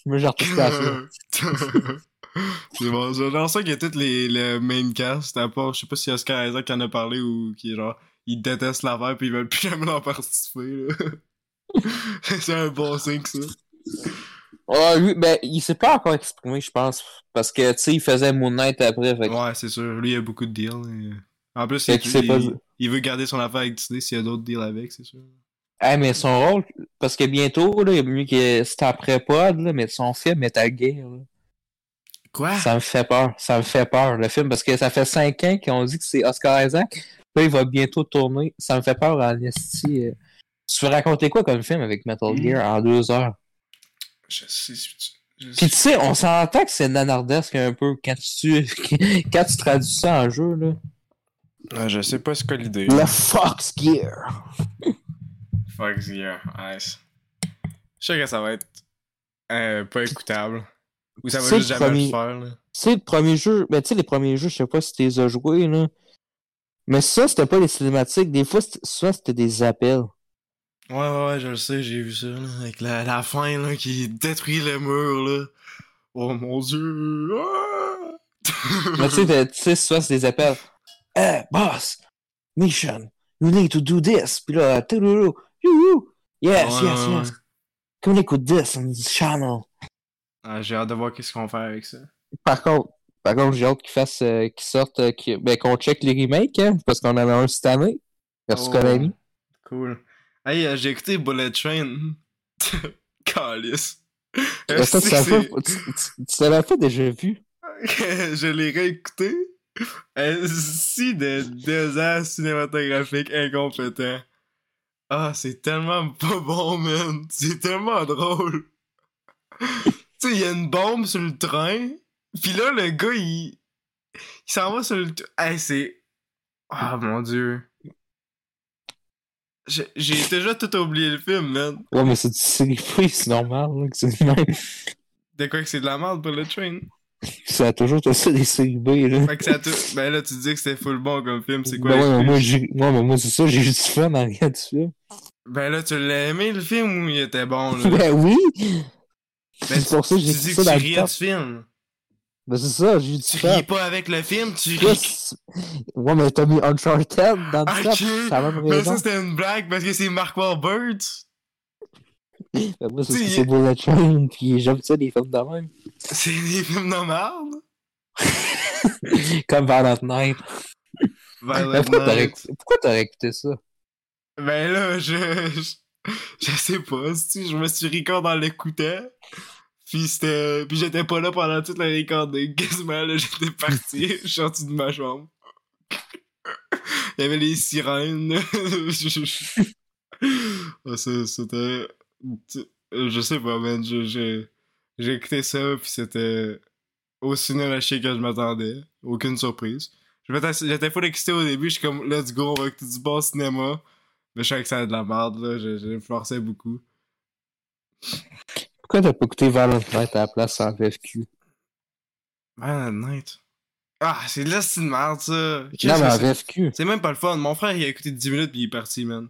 moi j'ai à ça. c'est bon, c'est genre ça qu'il y a tous les, le main cast, à part, je sais pas si Oscar Isaac en a parlé ou qui est genre, ils détestent l'affaire pis ils veulent plus jamais en participer, c'est un bon signe, ça. Ah, lui, ben, il s'est pas encore exprimé, je pense, parce que, tu sais, il faisait Moon Knight après, fait Ouais, c'est sûr. Lui, il a beaucoup de deals. et- En plus, il, pas- veut garder son affaire avec Disney s'il y a d'autres deals avec, c'est sûr. Hey, mais son rôle, parce que bientôt, là, il y a mieux que c'est après pod, là, mais son film Metal Gear, là, Quoi? ça me fait peur, ça me fait peur, le film, parce que ça fait 5 ans qu'ils ont dit que c'est Oscar Isaac, là, il va bientôt tourner, ça me fait peur en esti. euh. Tu veux raconter quoi comme film avec Metal Mm. Gear en deux heures? Je sais. je- Puis tu sais, on s'entend que c'est nanardesque un peu quand tu, quand tu traduis ça en jeu, là. Ah, je sais pas ce qu'est l'idée. Le Fox Gear! Fuck yeah, nice. Je sais que ça va être euh, pas écoutable. Ou ça va C'est juste le jamais premier- le faire, sais, le premier jeu, ben tu sais, les premiers jeux, je sais pas si tu les as joués, là. Mais ça, c'était pas les cinématiques. Des fois, souvent, c'était des appels. Ouais, ouais, ouais, je le sais, j'ai vu ça, là. Avec la, la fin, là, qui détruit le mur, là. Oh mon dieu! Ah! Mais tu sais, souvent, c'est des appels. Hey, boss! Mission! You need to do this! Puis là, touloulou, youhou! Yes, Ouais, yes, ouais, yes! Écoute this on this channel! Ah, j'ai hâte de voir qu'est-ce qu'on faire avec ça. Par contre, par contre, j'ai hâte qu'ils fassent, euh, qu'ils sortent, euh, qu'ils- ben, qu'on check les remakes, hein, parce qu'on en a un cette année. Oh. Konami. Cool. Hey, euh, j'ai écouté Bullet Train. Calice. Mais ça, tu l'avais pas- tu- tu- tu l'avais pas déjà vu. je l'ai réécouté. Si de deux ans cinématographiques incompétents? Ah, c'est tellement pas bon, man. C'est tellement drôle. tu sais, il y a une bombe sur le train. Puis là, le gars, il. Il s'en va sur le. Hey, c'est. Ah, mon dieu. J'ai déjà tout oublié le film, man. Ouais, mais c'est du B, c'est normal, là, que c'est même. De quoi que c'est de la merde pour le train? Ça a toujours été ça, des séries B, là. Fait que ça a tout. Ben là, tu dis que c'était full bon comme film, c'est quoi Ben ouais, mais moi, j'ai... ouais, mais moi, c'est ça, j'ai du fun en du film. Ben là, tu l'as aimé le film ou il était bon là? Ben oui! Ben, c'est pour ça que j'ai dit ça que tu riais du film. Ben c'est ça, j'ai du Tu ris pas avec le film, tu ris. Ouais, mais t'as mis Uncharted dans le top, Ok, c'est la même mais ça c'était une blague parce que c'est Mark Wahlberg. Ben, moi, c'est c'est Bullet Train, pis j'aime ça, les films de même. C'est des films de merde. Comme Violent Night. Violet pourquoi t'aurais Night. écouté... pourquoi t'aurais écouté ça? Ben là, je, je. Je sais pas, si je me suis record dans l'écoutant. Puis c'était. Puis j'étais pas là pendant toute la recording. Quasiment là, j'étais parti. Je suis sorti de ma chambre. Il y avait les sirènes. C'était. Je sais pas, man. J'ai écouté ça, puis c'était. au cinéma chier que je m'attendais. Aucune surprise. J'étais full excité au début, je suis comme, let's go, on va écouter du bon cinéma. Mais je savais que ça allait de la merde, là. Je, je forçais beaucoup. Pourquoi t'as pas écouté Violent Night à la place en VFQ? Man Night. Ah, c'est de la de merde, ça. Non, mais en c'est? VFQ. C'est même pas le fun. Mon frère, il a écouté 10 minutes puis il est parti, man.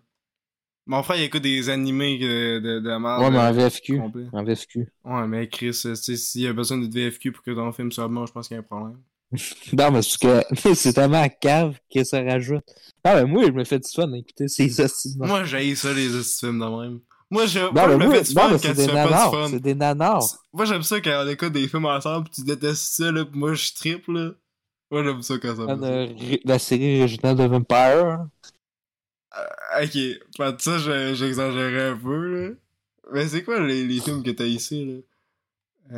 Mon frère, il écoute des animés de, de, merde. Ouais, mais en VFQ. complet. En VFQ. Ouais, mais Chris, s'il y a besoin de VFQ pour que ton film soit bon, je pense qu'il y a un problème. Non, mais c'est que c'est tellement à cave que ça rajoute. Non, mais moi, je me fais du fun à écouter ces de Moi, j'ai ça, les films de même. Moi, je, Non, moi, mais je me moi, fais du non, fun mais quand c'est tu des pas nanars. du fun. C'est des nanars. Moi, j'aime ça quand on écoute des films ensemble pis tu détestes ça, là, pis moi, je triple, là. Moi, j'aime ça quand ça de ré- La série originale de Vampire. Euh, ok, de ça, je- j'exagérais un peu, là. Mais c'est quoi les, les films que t'as ici, là?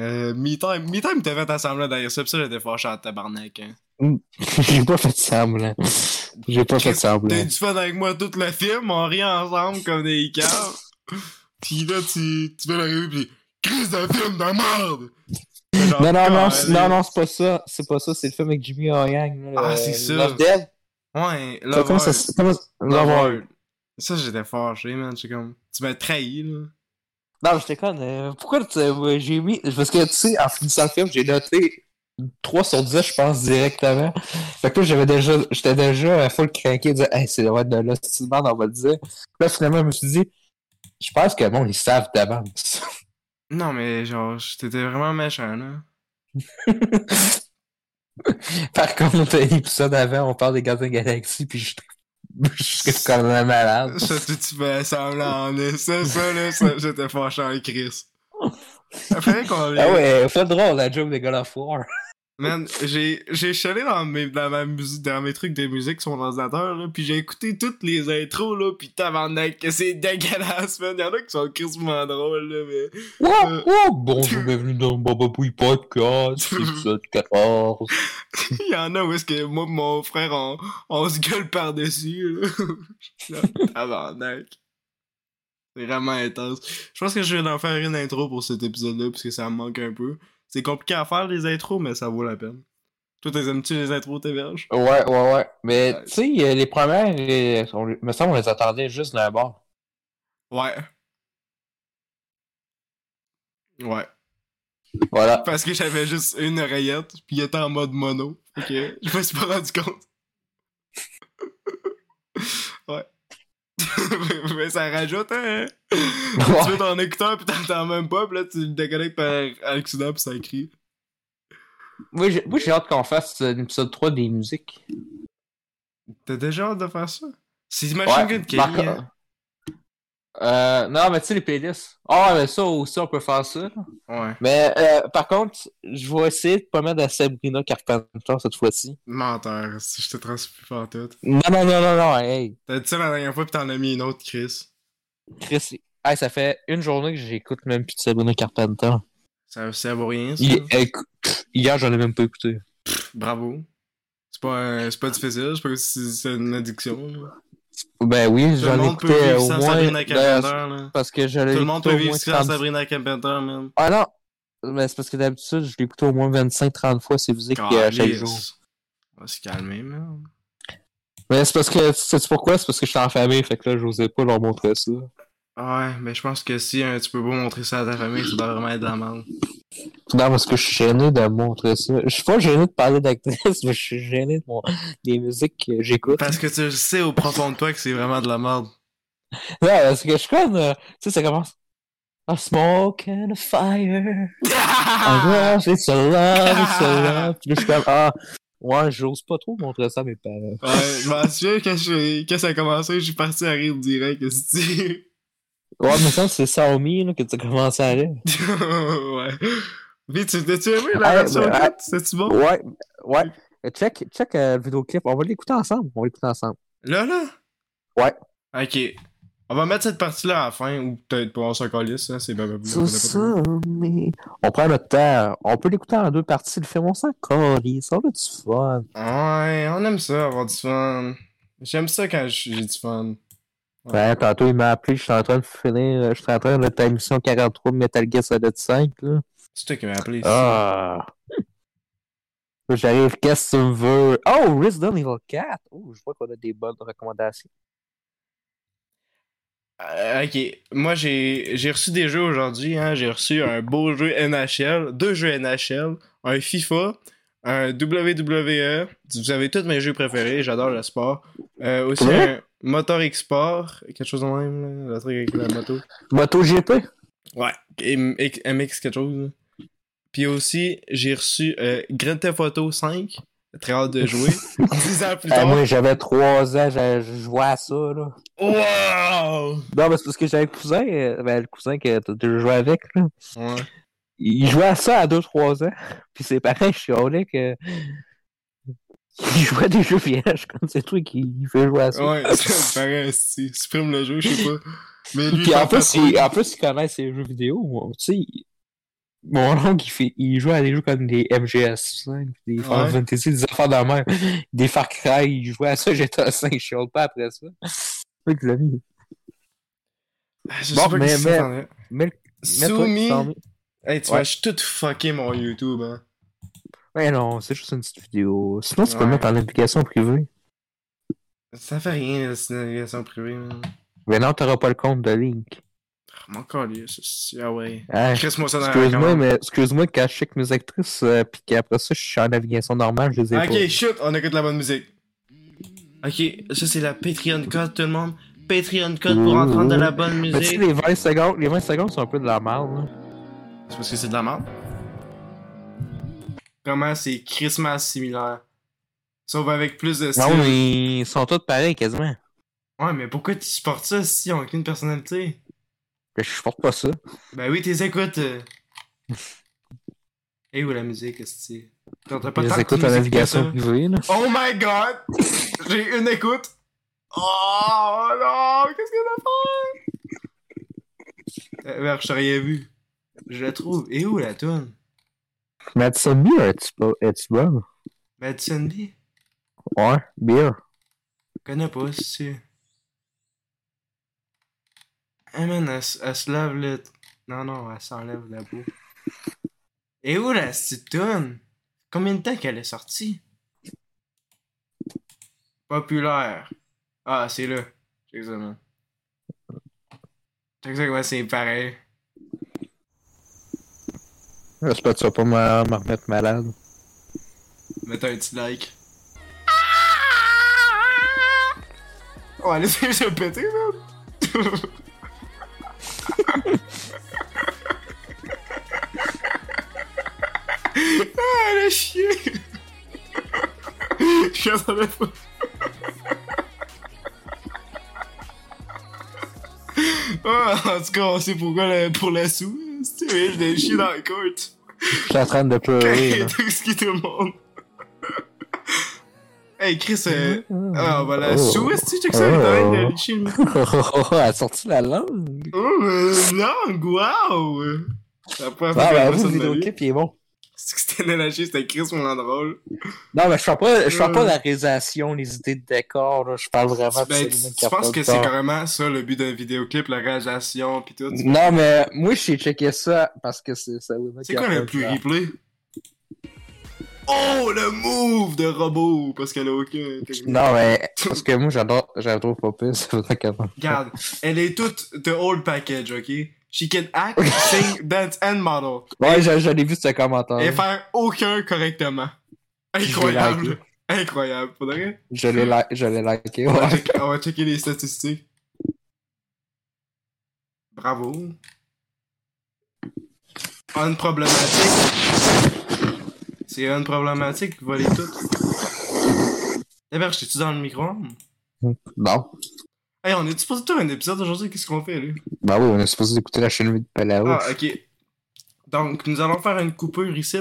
Euh, Me Time. Me Time, t'as fait assembler derrière ça, pis ça, j'étais fâché en tabarnak, hein. J'ai pas fait semblant. J'ai pas fait T'as semblant. eu du fun avec moi tout le film, on rit ensemble comme des caves. Pis là, tu, tu fais l'arrivée pis crise de film de merde! Non, non, non, calé. c'est- non, non, c'est pas ça. C'est pas ça, c'est le film avec Jimmy Yang. Ah, c'est ça. Love Dead. Ouais, Ça, Love comment ça comment- Love Heart. Ça, j'étais fâché, man. J'étais comme, tu m'as trahi, là. Non, j'étais con. euh, pourquoi tu- euh, j'ai mis. Parce que, tu sais, en finissant le film, j'ai noté 3 sur 10, je pense, directement. Fait que là, j'avais déjà. J'étais déjà à full craqué, dire, hey, c'est vrai de de merde, on va le dire. Là, finalement, je me suis dit, je pense que bon, ils savent d'avance. Non, mais genre, t'étais vraiment méchant, là. Par contre, l'épisode avant, on parle des Gardiens de la Galaxie, puis je je suis comme un malade. Ça, tu, tu fais semblant est. Ça, ça, là, ça, j'étais fâché en Chris. Après qu'on Ah ouais, fait drôle la joke de God of War. Man, j'ai, j'ai chalé dans mes, dans ma musique, dans mes trucs de musique sur mon ordinateur, là, pis j'ai écouté toutes les intros, là, pis tabarnak, que c'est dégueulasse, man. Y'en a qui sont crissement drôles, là, mais. Wow, Euh. wow, bonjour, bienvenue dans Bababouille Podcast, épisode 14. Y'en a où est-ce que moi et mon frère, on, on se gueule par-dessus, là. Là, tabarnak. C'est vraiment intense. Je pense que je vais en faire une intro pour cet épisode-là, parce que ça me manque un peu. C'est compliqué à faire, les intros, mais ça vaut la peine. Toi, t'es aimes-tu les intros, tes verges? Ouais, ouais, ouais. Mais, Ouais. tu sais, euh, les premières, euh, on, me semble qu'on les attendait juste d'un bord. Ouais. Ouais. Voilà. Parce que j'avais juste une oreillette, puis il était en mode mono. Ok. Je me suis pas rendu compte. ouais. mais ça rajoute, hein? Tu mets ton écouteur, puis t'entends même pas, puis là, tu le déconnectes par accident, puis ça crie. Moi, j'ai moi, j'ai hâte qu'on fasse euh, l'épisode 3 des musiques. T'as déjà hâte de faire ça? C'est Machine Gun Kelly, par- hein? Euh, non, mais tu sais, les playlists. Ah, mais ça aussi, on peut faire ça. Ouais. Mais, euh, par contre, je vais essayer de pas mettre de Sabrina Carpenter cette fois-ci. Menteur, si je te transfère pas tout. Non, non, non, non, non, hey. T'as dit ça la dernière fois, puis t'en as mis une autre, Chris. Chris, hey, ça fait une journée que j'écoute même plus de Sabrina Carpenter. Ça, ça vaut rien, ça. Il- pff, hier, j'en ai même pas écouté. Bravo. C'est pas, c'est pas difficile, c'est pas si c'est une addiction. là. Ben oui, j'en écoutais au moins. Sabrina ben, Carpenter, parce que je Tout le monde peut au vivre sans 30 Sabrina Carpenter, man. Ah non! Mais c'est parce que d'habitude, je l'écoute au moins 25-30 fois ces musiques euh, à chaque Calice. jour. On va se calmer, man. Mais c'est parce que, sais-tu pourquoi? C'est parce que je suis en famille, fait que là, j'osais pas leur montrer ça. Ouais, mais je pense que si hein, tu peux pas montrer ça à ta famille, ça doit vraiment être de la merde. Non, parce que je suis gêné de montrer ça. Je suis pas gêné de parler d'actrice, mais je suis gêné de mon... des musiques que j'écoute. Parce que tu sais au profond de toi que c'est vraiment de la merde. Non, parce que je comme, euh, tu sais, ça commence. A smoke and a fire. A love, it's a love, it's a love. Puis je suis comme, ah, ouais, j'ose pas trop montrer ça à mes parents. Ouais, je m'en souviens quand, je- quand ça a commencé, je suis parti à rire direct. Que Ouais, mais ça, c'est Xiaomi, là, que tu as commencé à rire. Ouais. Puis tu t'as-tu aimé la Ouais, version ouais. 4? C'était-tu bon? Ouais, ouais. Check, check euh, le vidéoclip. On va l'écouter ensemble. On va l'écouter ensemble. Là, là? Ouais. Ok. On va mettre cette partie-là à la fin, ou peut-être pas, on s'en calisse, hein, c'est trop. mais... On prend notre temps. On peut l'écouter en deux parties. Le film, on s'en calisse. On a du fun. Ouais, on aime ça, avoir du fun. J'aime ça quand j'ai du fun. Ouais, tantôt, il m'a appelé. Je suis en train de finir. euh, Je suis en train de ta émission 43 de Metal Gear Solid 5, là. C'est toi qui m'as appelé. Ah. J'arrive, qu'est-ce que tu veux? Oh, Resident Evil 4! Oh, je vois qu'on a des bonnes recommandations. Euh, ok, moi j'ai j'ai reçu des jeux aujourd'hui. Hein. J'ai reçu un beau jeu NHL, deux jeux NHL, un FIFA, un WWE. Vous avez tous mes jeux préférés, j'adore le sport. Euh, aussi Ouais. un Motor Export, quelque chose de même, là, le truc avec la moto. MotoGP? Ouais, M- X- MX quelque chose. là. Puis aussi, j'ai reçu euh, Grand Theft Auto 5. Très hâte de jouer. 10 ans plus Ah, tard. moi, j'avais 3 ans, je, je jouais à ça, là. Wow! Non, mais c'est parce que j'avais le cousin, euh, ben, le cousin que déjà joué avec, là. Ouais. Il jouait à ça à 2-3 ans. Puis ses parents chialaient que. Il jouait à des jeux vierges, comme c'est toi qui il fait jouer à ça. Ouais, paraît, si supprime le jeu, je sais pas. Mais lui, Puis en plus, il, en plus, il connaît ses jeux vidéo. Tu sais, mon oncle, il, fait, il joue à des jeux comme des MGS5, des Final Ouais. Fantasy, des affaires de la mer, des Far Cry, il jouait à ça, j'étais à 5, je chiale pas après ça. Fait que je. Ah, Je Bon, sais pas mais- mais-. Mais, Soumi. mets. Hey, tu vas tout fucker mon YouTube, hein. Ouais, non, c'est juste une petite vidéo. Sinon, tu peux le mettre en application privée. Ça fait rien, la navigation privée, man. Mais non, t'auras pas le compte de Link. Ah, Mon calier, ça, c'est- Ah ouais. Hein? Ça dans Excuse-moi, mais excuse-moi quand je check mes actrices, euh, pis qu'après ça, je suis en navigation normale, je les ai Ok, chut, on écoute la bonne musique. Ok, ça c'est la Patreon code, tout le monde. Patreon code pour entendre de la bonne Mais tu sais, musique. les 20 secondes, les 20 secondes sont un peu de la merde, là. C'est parce que c'est de la merde. C'est Christmas similaire. Sauf avec plus de style. Non, mais ils sont tous pareils, quasiment. Ouais, mais pourquoi tu supportes ça si ils ont aucune personnalité? Je supporte pas ça. Ben oui, t'es écoutes. euh. Et où la musique, est-ce que t'as pas tant les de écoute en musique que navigation privée, là. Oh my god! J'ai une écoute. Oh non! Qu'est-ce que j'ai fait? Euh, merde, je t'ai rien vu. Je la trouve. Et où la toune? Madison Beer, es-tu pas- es-tu bonne? Madison B? Ouais, Beer. Je connais pas, tu. Ah man, elle, elle se lave le. Non, non, elle s'enlève la peau. Et où la toune? Combien de temps qu'elle est sortie? Populaire. Ah, c'est là. Ça, comment c'est pareil. J'espère que tu vas pas me me remettre malade. Mettez un petit like. On va laisser se péter, man. ah, le chien. Je m'attendais pas. Ah, en tout cas, on sait pourquoi pour la sou. Vrai, je l'ai chié dans la courte. Je suis en train de pleurer, là. Tout le monde. Hey Chris, euh... ah voilà, Oh. sous, est-ce que tu check ça, il est en train de Oh. licher le Elle a sorti la langue. Oh, euh, langue, wow! C'est la première fois Ah, que ça de ma vie. vidéoclip, il est bon. C'est que c'était lâché, c'était Chris mon drôle. Non, mais je fais pas, je fais pas Euh. la réalisation, les idées de décor, là. Je parle vraiment de Ben, tu, Céline tu penses que c'est carrément ça le but d'un vidéoclip, la réalisation pis tout? Non, mais moi, j'ai checké ça parce que c'est ça. C'est quoi le plus replay? Oh, le move de robot! Parce qu'elle a aucun. Non, mais parce que moi, j'adore, j'adore pas pire, c'est vrai qu'elle Regarde, elle est toute de old package, ok? She can act, sing, dance and model. Ouais, l'ai vu ce commentaire. Et faire aucun correctement. Incroyable. Incroyable. Je l'ai li- je l'ai liké, On va, ouais. checker, on va checker les statistiques. Bravo. Un problématique. C'est une problématique, voler tout. D'ailleurs, j'étais-tu dans le micro? Non. Hey, on est supposé faire un épisode aujourd'hui? Qu'est-ce qu'on fait, là? Bah oui, on est supposé écouter la chaîne de Palao. Ah, ok. Donc, nous allons faire une coupure ici.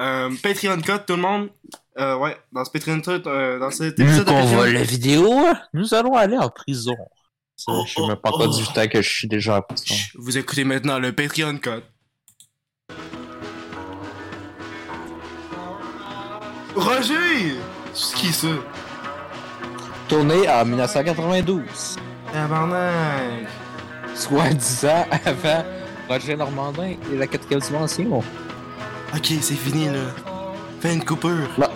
Euh, Patreon code, tout le monde. Euh, ouais, dans ce Patreon code, euh, dans cet Vu épisode de qu'on voit la vidéo, nous allons aller en prison. Ça, Oh, je sais oh, même pas oh. 18 ans que je suis déjà en prison. Vous écoutez maintenant le Patreon code. Roger! C'est qui ça? Tourné en 1992. Tabarnak! Soit 10 ans avant Roger Normandin et la quatrième dimension. Ok, c'est fini là. Fais une coupure. Là.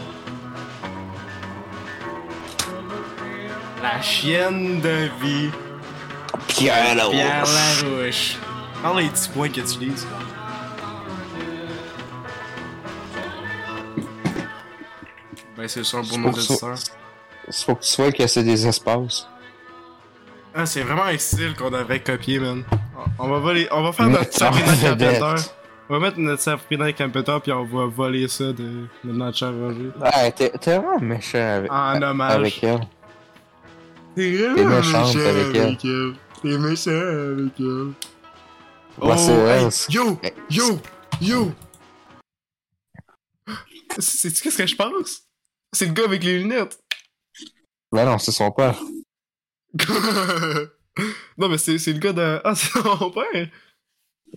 La chienne de vie. Pierre là Pierre Larouche. Parle les petits points que tu lises. Ben, c'est pour C'est nos pour ça. auditeurs. Il faut que tu que c'est des espaces. Ah, c'est vraiment un style qu'on devrait copier, man. On va voler, on va faire Mais notre Sabrina Carpenter. On va mettre notre Sabrina Carpenter puis on va voler ça de, de notre cher Roger. Ouais, t'es t'es vraiment méchant avec, En hommage. avec elle. T'es vraiment méchant avec elle. T'es méchant avec elle. Oh, vrai. hey, yo! Yo! Yo! Sais-tu qu'est-ce que je pense? C'est le gars avec les lunettes. Ben non, c'est son père. non, mais c'est c'est le gars de... Ah, c'est mon père!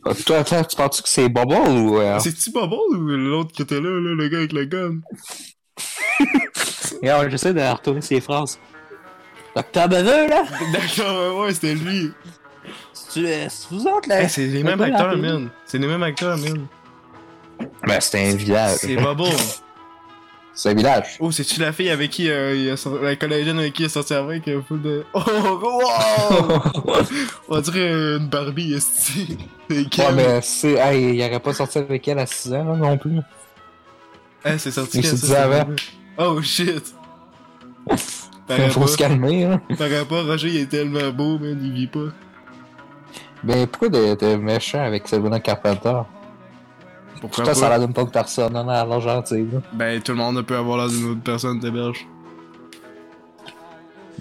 Euh, Toi, attends, tu penses que c'est Bubble ou. euh, C'est-tu Bubble ou l'autre qui était là, là, le gars avec le gun? Regarde, j'essaie de retourner ses phrases. Docteur Beveux, là? D'accord, ouais, c'était lui. Tu es. vous autres, là? Hey, c'est les mêmes acteurs, man. C'est les mêmes acteurs, man. Ben, c'était un village. C'est Bubble. C'est un village. Oh, c'est-tu la fille avec qui euh, il a. La collégienne avec qui il est sorti avec euh, full de... Oh, wow! On dirait une Barbie, esti. C'est Ouais, mais c'est. Hey, il aurait pas sorti avec elle à 6 ans, là, non plus. Eh, c'est sorti quand, ça, avant. Oh, shit. Faut se calmer, hein. T'aurais pas, Roger, il est tellement beau, man, il vit pas. Ben, pourquoi d'être méchant avec Sabrina Carpenter? Pourquoi Putain, ça la donne pas de personne, on a l'air gentil, là. Ben, tout le monde peut avoir l'air d'une autre personne, t'héberges.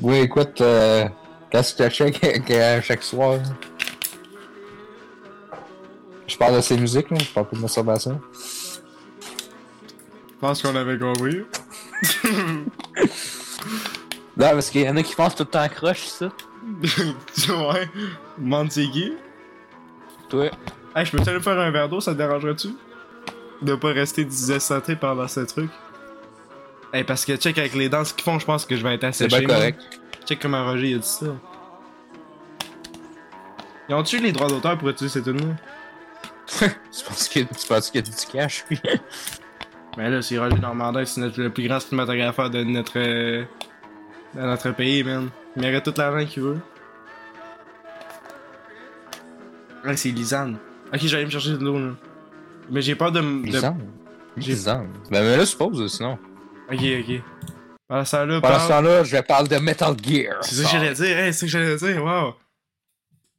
Oui, écoute, euh, quand tu te check à chaque soir, là. je parle de ses musiques, là, je parle pas de masturbation. Je pense qu'on avait compris. Non, parce qu'il y en a qui pensent tout le temps croche, ça. ouais. Demande c'est qui. Toi? Hey, je peux aller faire un verre d'eau, ça te dérangerait-tu? De pas rester désessanté pendant ce truc? Hey, parce que check avec les danses qu'ils font, je pense que je vais être C'est asséché. bien moi. correct. Check comment Roger il a dit ça. Ils ont-tu les droits d'auteur pour utiliser cette tune tu penses qu'il y a du cash, lui? Ben là, c'est Roger Normandin, c'est notre- le plus grand cinématographeur de notre, euh, de notre pays, man. Il mérite toute l'argent qu'il veut. Ouais, c'est Lisanne. Ok, j'allais me chercher de l'eau, là. Mais j'ai peur de... de... J'ai-. Ben, mais là, suppose, sinon. Ok, ok. Pendant ce temps-là, Pendant parle- ce temps-là, je parle de Metal Gear. C'est ça que j'allais dire, hey, c'est ça que j'allais dire, wow.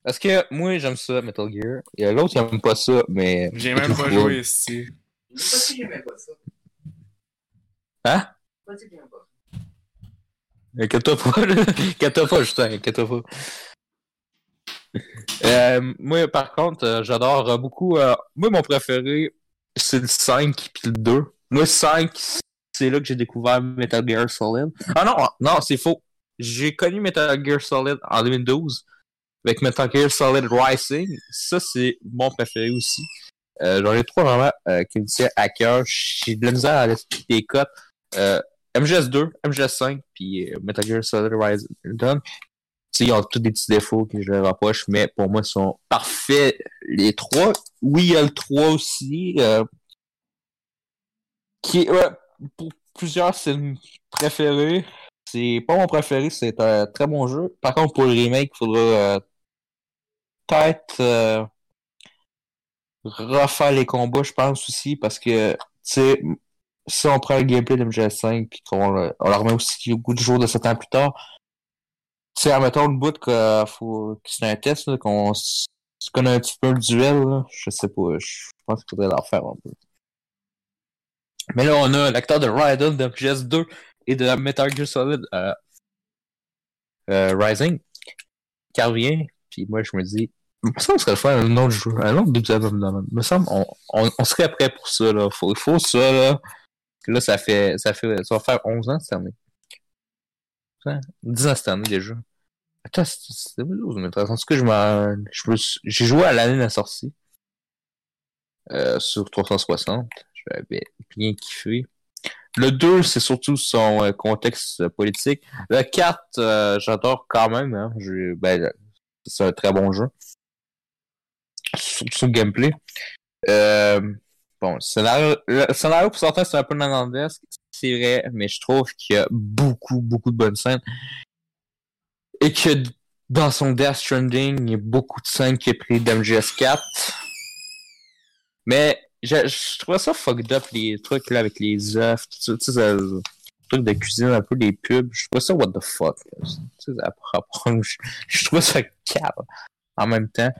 Parce que moi, j'aime ça, Metal Gear. Et l'autre, il aime pas ça, mais. J'ai même pas joué ici. Hein? Inquiète-toi pas, là. Inquiète-toi pas, Justin, inquiète-toi pas. Euh, moi, par contre, euh, j'adore euh, beaucoup. euh, moi, mon préféré, c'est le 5 puis le 2. Moi, 5, c'est là que j'ai découvert Metal Gear Solid. Ah non, non, c'est faux. J'ai connu Metal Gear Solid en 2012 avec Metal Gear Solid Rising. Ça, c'est mon préféré aussi. Euh, J'en ai trois vraiment qui me tiennent à cœur. J'ai de la misère à laisser des cotes. Euh, MGS2, MGS5, puis Metal Gear Solid Rising. Sais, ils ont tous des petits défauts que je rapproche, mais pour moi, ils sont parfaits, les trois. Oui, il y a le 3 aussi, euh, qui pour plusieurs, c'est le préféré. C'est pas mon préféré, c'est un très bon jeu. Par contre, pour le remake, il faudra euh, peut-être euh, refaire les combats, je pense aussi, parce que, tu sais, si on prend le gameplay de MGS5 puis qu'on le, on le remet aussi au goût du jour de 7 ans plus tard, sais, admettons le bout que, faut, que c'est un test, qu'on se connaît un petit peu le duel, là, je sais pas, je pense qu'il faudrait l'en faire un peu. Mais là, on a l'acteur de Raiden de MGS2 et de Metal Gear Solid euh, euh, Rising qui revient, puis moi je me dis, me semble que serait faire un autre jeu, un autre domaine. Il me semble on, on, on serait prêt pour ça, là. Faut, faut ça, là. Là, ça fait, ça fait, ça va faire 11 ans cette année. Ouais, 10 ans cette année déjà. Attends, c'est 2012, mais en tout cas, je m'en, j'ai joué à l'année de la sortie. Euh, sur 360. J'avais bien kiffé. Le 2, c'est surtout son euh, contexte politique. Le 4, euh, j'adore quand même. Hein. Ben, c'est un très bon jeu. Surtout le gameplay. Euh, Bon, le scénario, pour certains, c'est un peu nanandesque, c'est vrai, mais je trouve qu'il y a beaucoup, beaucoup de bonnes scènes. Et que dans son Death Stranding, il y a beaucoup de scènes qui est pris d'MGS4. Mais je, je trouvais ça fucked up, les trucs là avec les œufs, tout ça, trucs de cuisine, un peu les pubs. Je trouvais ça what the fuck. Tu je, je trouvais ça cave en même temps.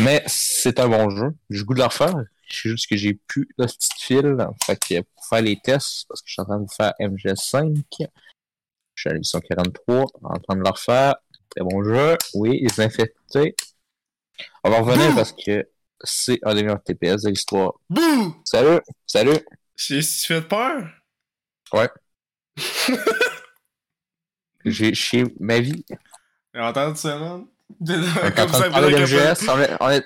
Mais c'est un bon jeu. J'ai le goût de le refaire. C'est juste que j'ai plus de petite file. Fait que pour faire les tests, parce que je suis en train de vous faire MGS5. Je suis à la mission 43, en train de le refaire. Très bon jeu. Oui, les infectés. On va revenir parce que c'est un des meilleurs TPS de l'histoire. Bouh! Salut! Salut! J'ai tu fait peur? Ouais. J'ai chié ma vie. J'ai entendu ça, man. Comme ça, est, on est...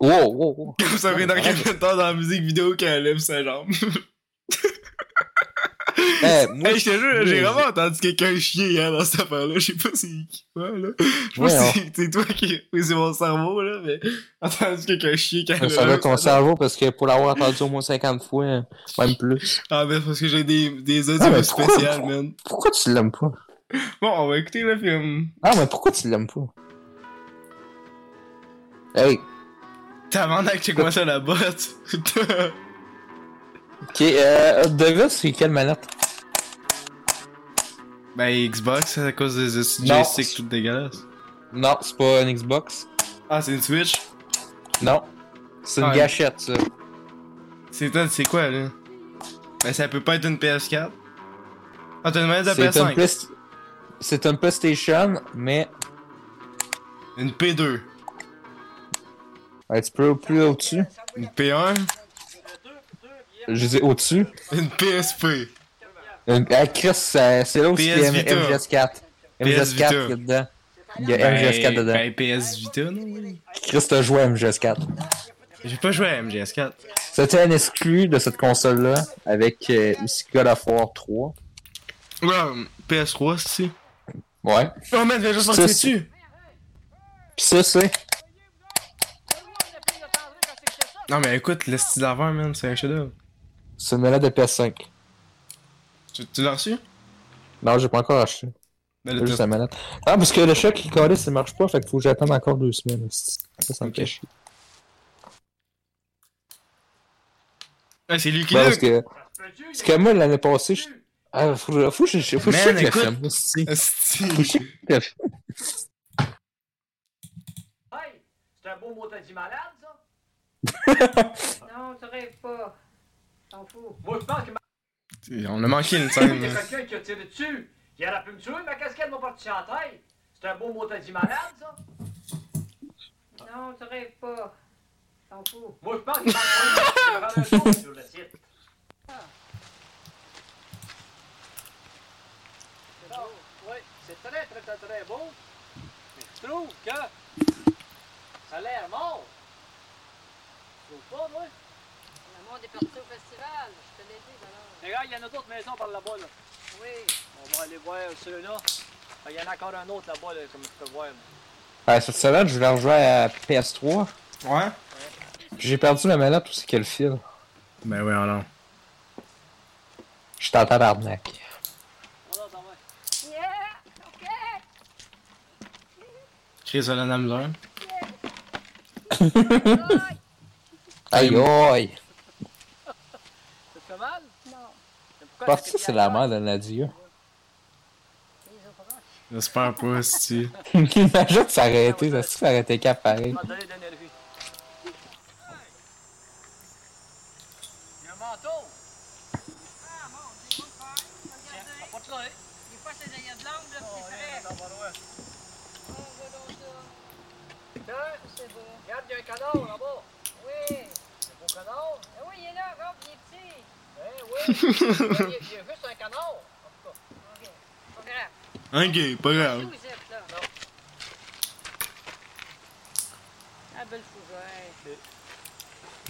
Wow, wow, wow. Comme ça, dans Carpenter dans la musique vidéo quand elle lève sa jambe. Eh, moi, Hey, je te jure, j'ai vraiment entendu quelqu'un chier hein, dans cette affaire-là. Je sais pas c'est qui quoi, là. Je sais pas si c'est- c'est toi qui. Oui, c'est mon cerveau, là, mais. Entendu quelqu'un chier quand Ça doit être ton cerveau parce que pour l'avoir entendu au moins 50 fois, même plus. Ah, mais c'est parce que j'ai des, des Ah, audios pourquoi- spéciales, man. Pourquoi tu l'aimes pas? Bon, on va écouter le film. Ah, mais pourquoi tu l'aimes pas? Hey, Tabarnak, check-moi ça la botte. ok, euh, David, c'est quelle manette? ben, Xbox, à cause des joysticks tout dégueulasses. Non, c'est pas une Xbox. Ah, c'est une Switch? Non. C'est une Ah, gâchette, ça. C'est c'est quoi, là? Ben, ça peut pas être une PS4. Ah, t'as une manette de C'est une, PS5. Playst- c'est une PlayStation, mais Une P2. Un petit peu plus au-dessus. Une P1. Je dis au-dessus. Une PSP. Une- Ah, Chris, c'est c'est là où il y a PS Vita. MGS4. MGS4 Vita. il y a dedans. Il y a MGS4 dedans. Ben, PS Vita, non? Chris, t'as joué à MGS4. J'ai pas joué à MGS4. C'était un exclu de cette console-là, avec euh, aussi God of War 3. Ouais, PS3, c'est Ouais. Oh man, viens juste c'est- dessus. Pis ça, c'est. Non, mais écoute, le style d'avant, man, c'est un chef-d'œuvre. C'est une manette de PS5. Tu, tu l'as reçu? Non, j'ai pas encore acheté. Ben, le juste la manette. Ah, parce que le choc qui calait, ça marche pas, fait qu'il faut que j'attende encore deux semaines. Ça, ça me fait chier. Ah, c'est lui qui Ouais, l'a. parce que. Parce que moi, l'année passée, je. Ah, faut, faut, que je- faut Man, écoute. Faut que je check le film. Hey, c'est un beau mot t'as dit malade? Non, tu rêves pas. T'en fous. Moi, je pense que On a manqué une il scène. y a quelqu'un qui a tiré dessus. Il aurait pu me tuer, ma casquette m'a parti en tête. C'est un beau mot t'as dit malade, ça? Non, tu rêves pas. T'en fous. Moi, je pense qu'il un son sur le site. Oui, c'est très, très, très, très beau. Mais je trouve que ça a l'air mort. Le monde est parti au festival. Je te l'ai dit, alors. Regarde, il y en a d'autres maisons par là-bas, là. Oui. On va aller voir ceux-là. Ah, Il y en a encore un autre là-bas, là, comme tu peux voir. là. Ouais, cette semaine, je voulais rejouer à PS3. Ouais? J'ai perdu la manette aussi qu'elle file. Ben ouais, alors. J'étais en tabarnak. Va. Yeah! OK! Chris Olana Muller. Aïe aïe! Ça te fait mal? Non. Parce t'as que c'est la mère de Nadia. J'espère pas, si. Imagine s'arrêter, ça se fait arrêter cap pareil. Regarde, il y a un canard là-bas. Oui. Un canard. Ah oui, il est là, regarde, il est petit. Hein, oui. il, y a, juste un canard. Pas grave. Ok, pas grave. Là? Ah, belle fougère.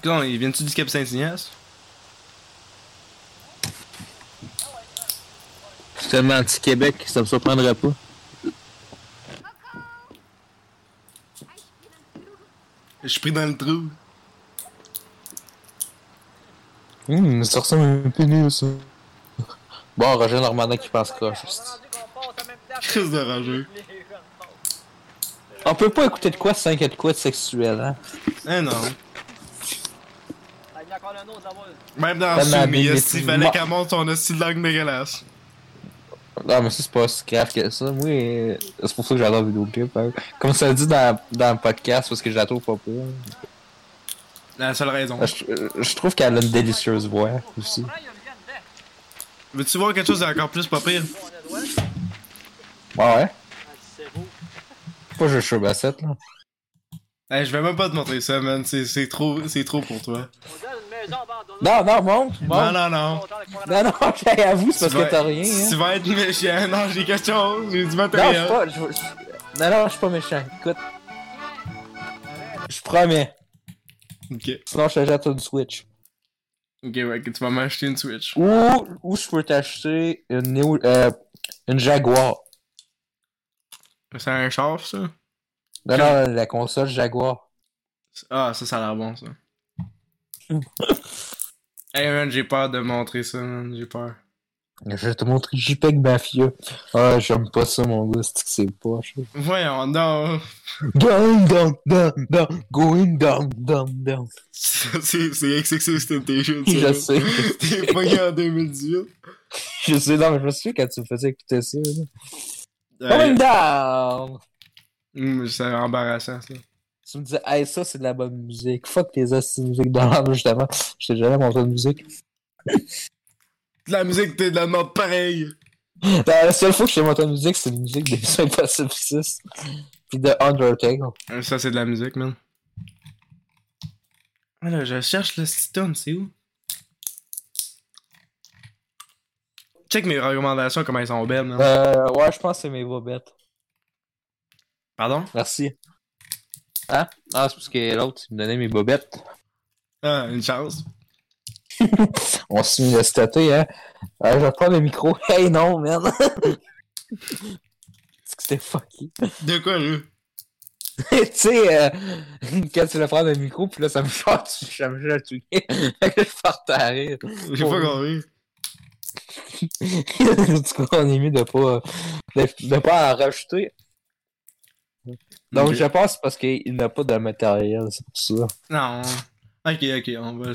Non, il vient-tu du Cap Saint-Ignace? C'est tellement anti-Québec ça me surprendrait pas. Je suis pris dans le trou. Hum, ça ressemble à un pénis, ça. Bon, Roger Normandin qui pense croche. Passe place. Crise de morts. On peut pas écouter de quoi 5 et de quoi de sexuel, hein? Eh non. Ah. Même dans Sumi, bien il fallait qu'elle monte son hostie de langue dégueulasse. Non, mais ça, c'est pas si grave que ça. Moi, euh, c'est pour ça que j'adore le vidéoclip. hein. Comme ça le dit dans, dans le podcast, parce que je la trouve pas pire. La seule raison. Je, euh, je trouve qu'elle a une délicieuse voix aussi. Veux-tu voir quelque chose d'encore plus pas pire? Ouais, ouais. Ah. Pas juste sur Bassett, là. Eh, je vais même pas te montrer ça, man. C'est trop, trop pour toi. Non, non, monte, Non, monte. non, non. Croire Non, non, j'ai avoue, c'est parce Tu vas- que t'as rien, Tu hein. vas être méchant. Non, j'ai quelque chose. J'ai du Non, je matériel. suis pas. je- je- Non, non, je suis pas méchant. Écoute, je promets. Ok. Sinon, je te jette une Switch. Ok, ouais, que tu vas m'acheter une Switch. Ou, ou je peux t'acheter une, Neo- euh, une Jaguar. C'est un char, ça? Non, non, la console Jaguar. Ah, ça, ça a l'air bon, ça. hey, man, j'ai peur de montrer ça, man. J'ai peur. Je vais te montrer JPEG Mafia. Ah, j'aime pas ça, mon gars, c'est que c'est poche. Voyons, non. Down, down, down, down, going down, down, down. c'est XXX Temptation. Je sais. T'es pogné en 2018. Je sais, non, mais je me souviens quand tu me faisais écouter ça. Ouais. Going down! Hum, c'est embarrassant, ça. Tu me disais, hey, ça, c'est de la bonne musique. Fuck tes astuces de musique dans l'âme, justement. Je t'ai jamais montré de musique. De la musique, t'es de la merde pareil. La seule fois que je t'ai montré de musique, c'est une musique des Mission Impossible 6. Puis de Undertale. Euh, Ça, c'est de la musique, man. Ah là, je cherche le stone, c'est où? Check mes recommandations, comment elles sont belles, man. Euh, ouais, je pense que c'est mes bobettes. Pardon? Merci. Hein? Ah, c'est parce que l'autre, il me donnait mes bobettes. Ah, une chance. On s'est mis le hein. Euh, je vais prendre le micro. Hey, non, que c'était fucky. De quoi, là? tu sais, euh, quand tu vas prendre le micro, puis là, ça me chante, ça me tu Fait que je parte à rire. J'ai pas compris. tout cas, on est mieux de pas, de, de pas en rajouter. Donc, je pense parce qu'il n'a pas de matériel, c'est pour ça. Non. Ok, ok, on va.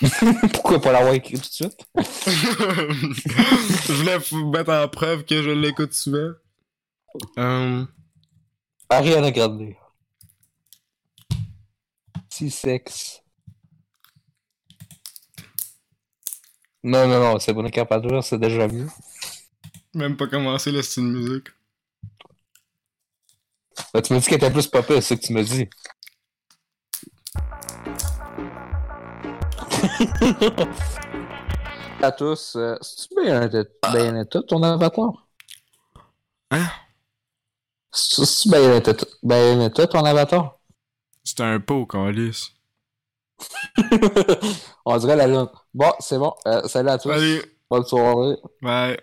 Pourquoi pas l'avoir écrit tout de suite? je voulais vous mettre en preuve que je l'écoute souvent. Euh, Ariana Grande. Si sexe. Non, non, non, c'est bon Carpenter, c'est déjà mieux. même pas commencé le style de musique. Bah, tu m'as dit qu'elle était plus popée, c'est ce que tu m'as dit. à tous, euh, c'est-tu Bayonetta, Bayonetta ton avatar? Hein? C'est-tu Bayonetta, Bayonetta ton avatar? C'est un pot, Calis. On dirait la lune. Bon, c'est bon. Euh, salut à tous. Allez, Bonne soirée. bye.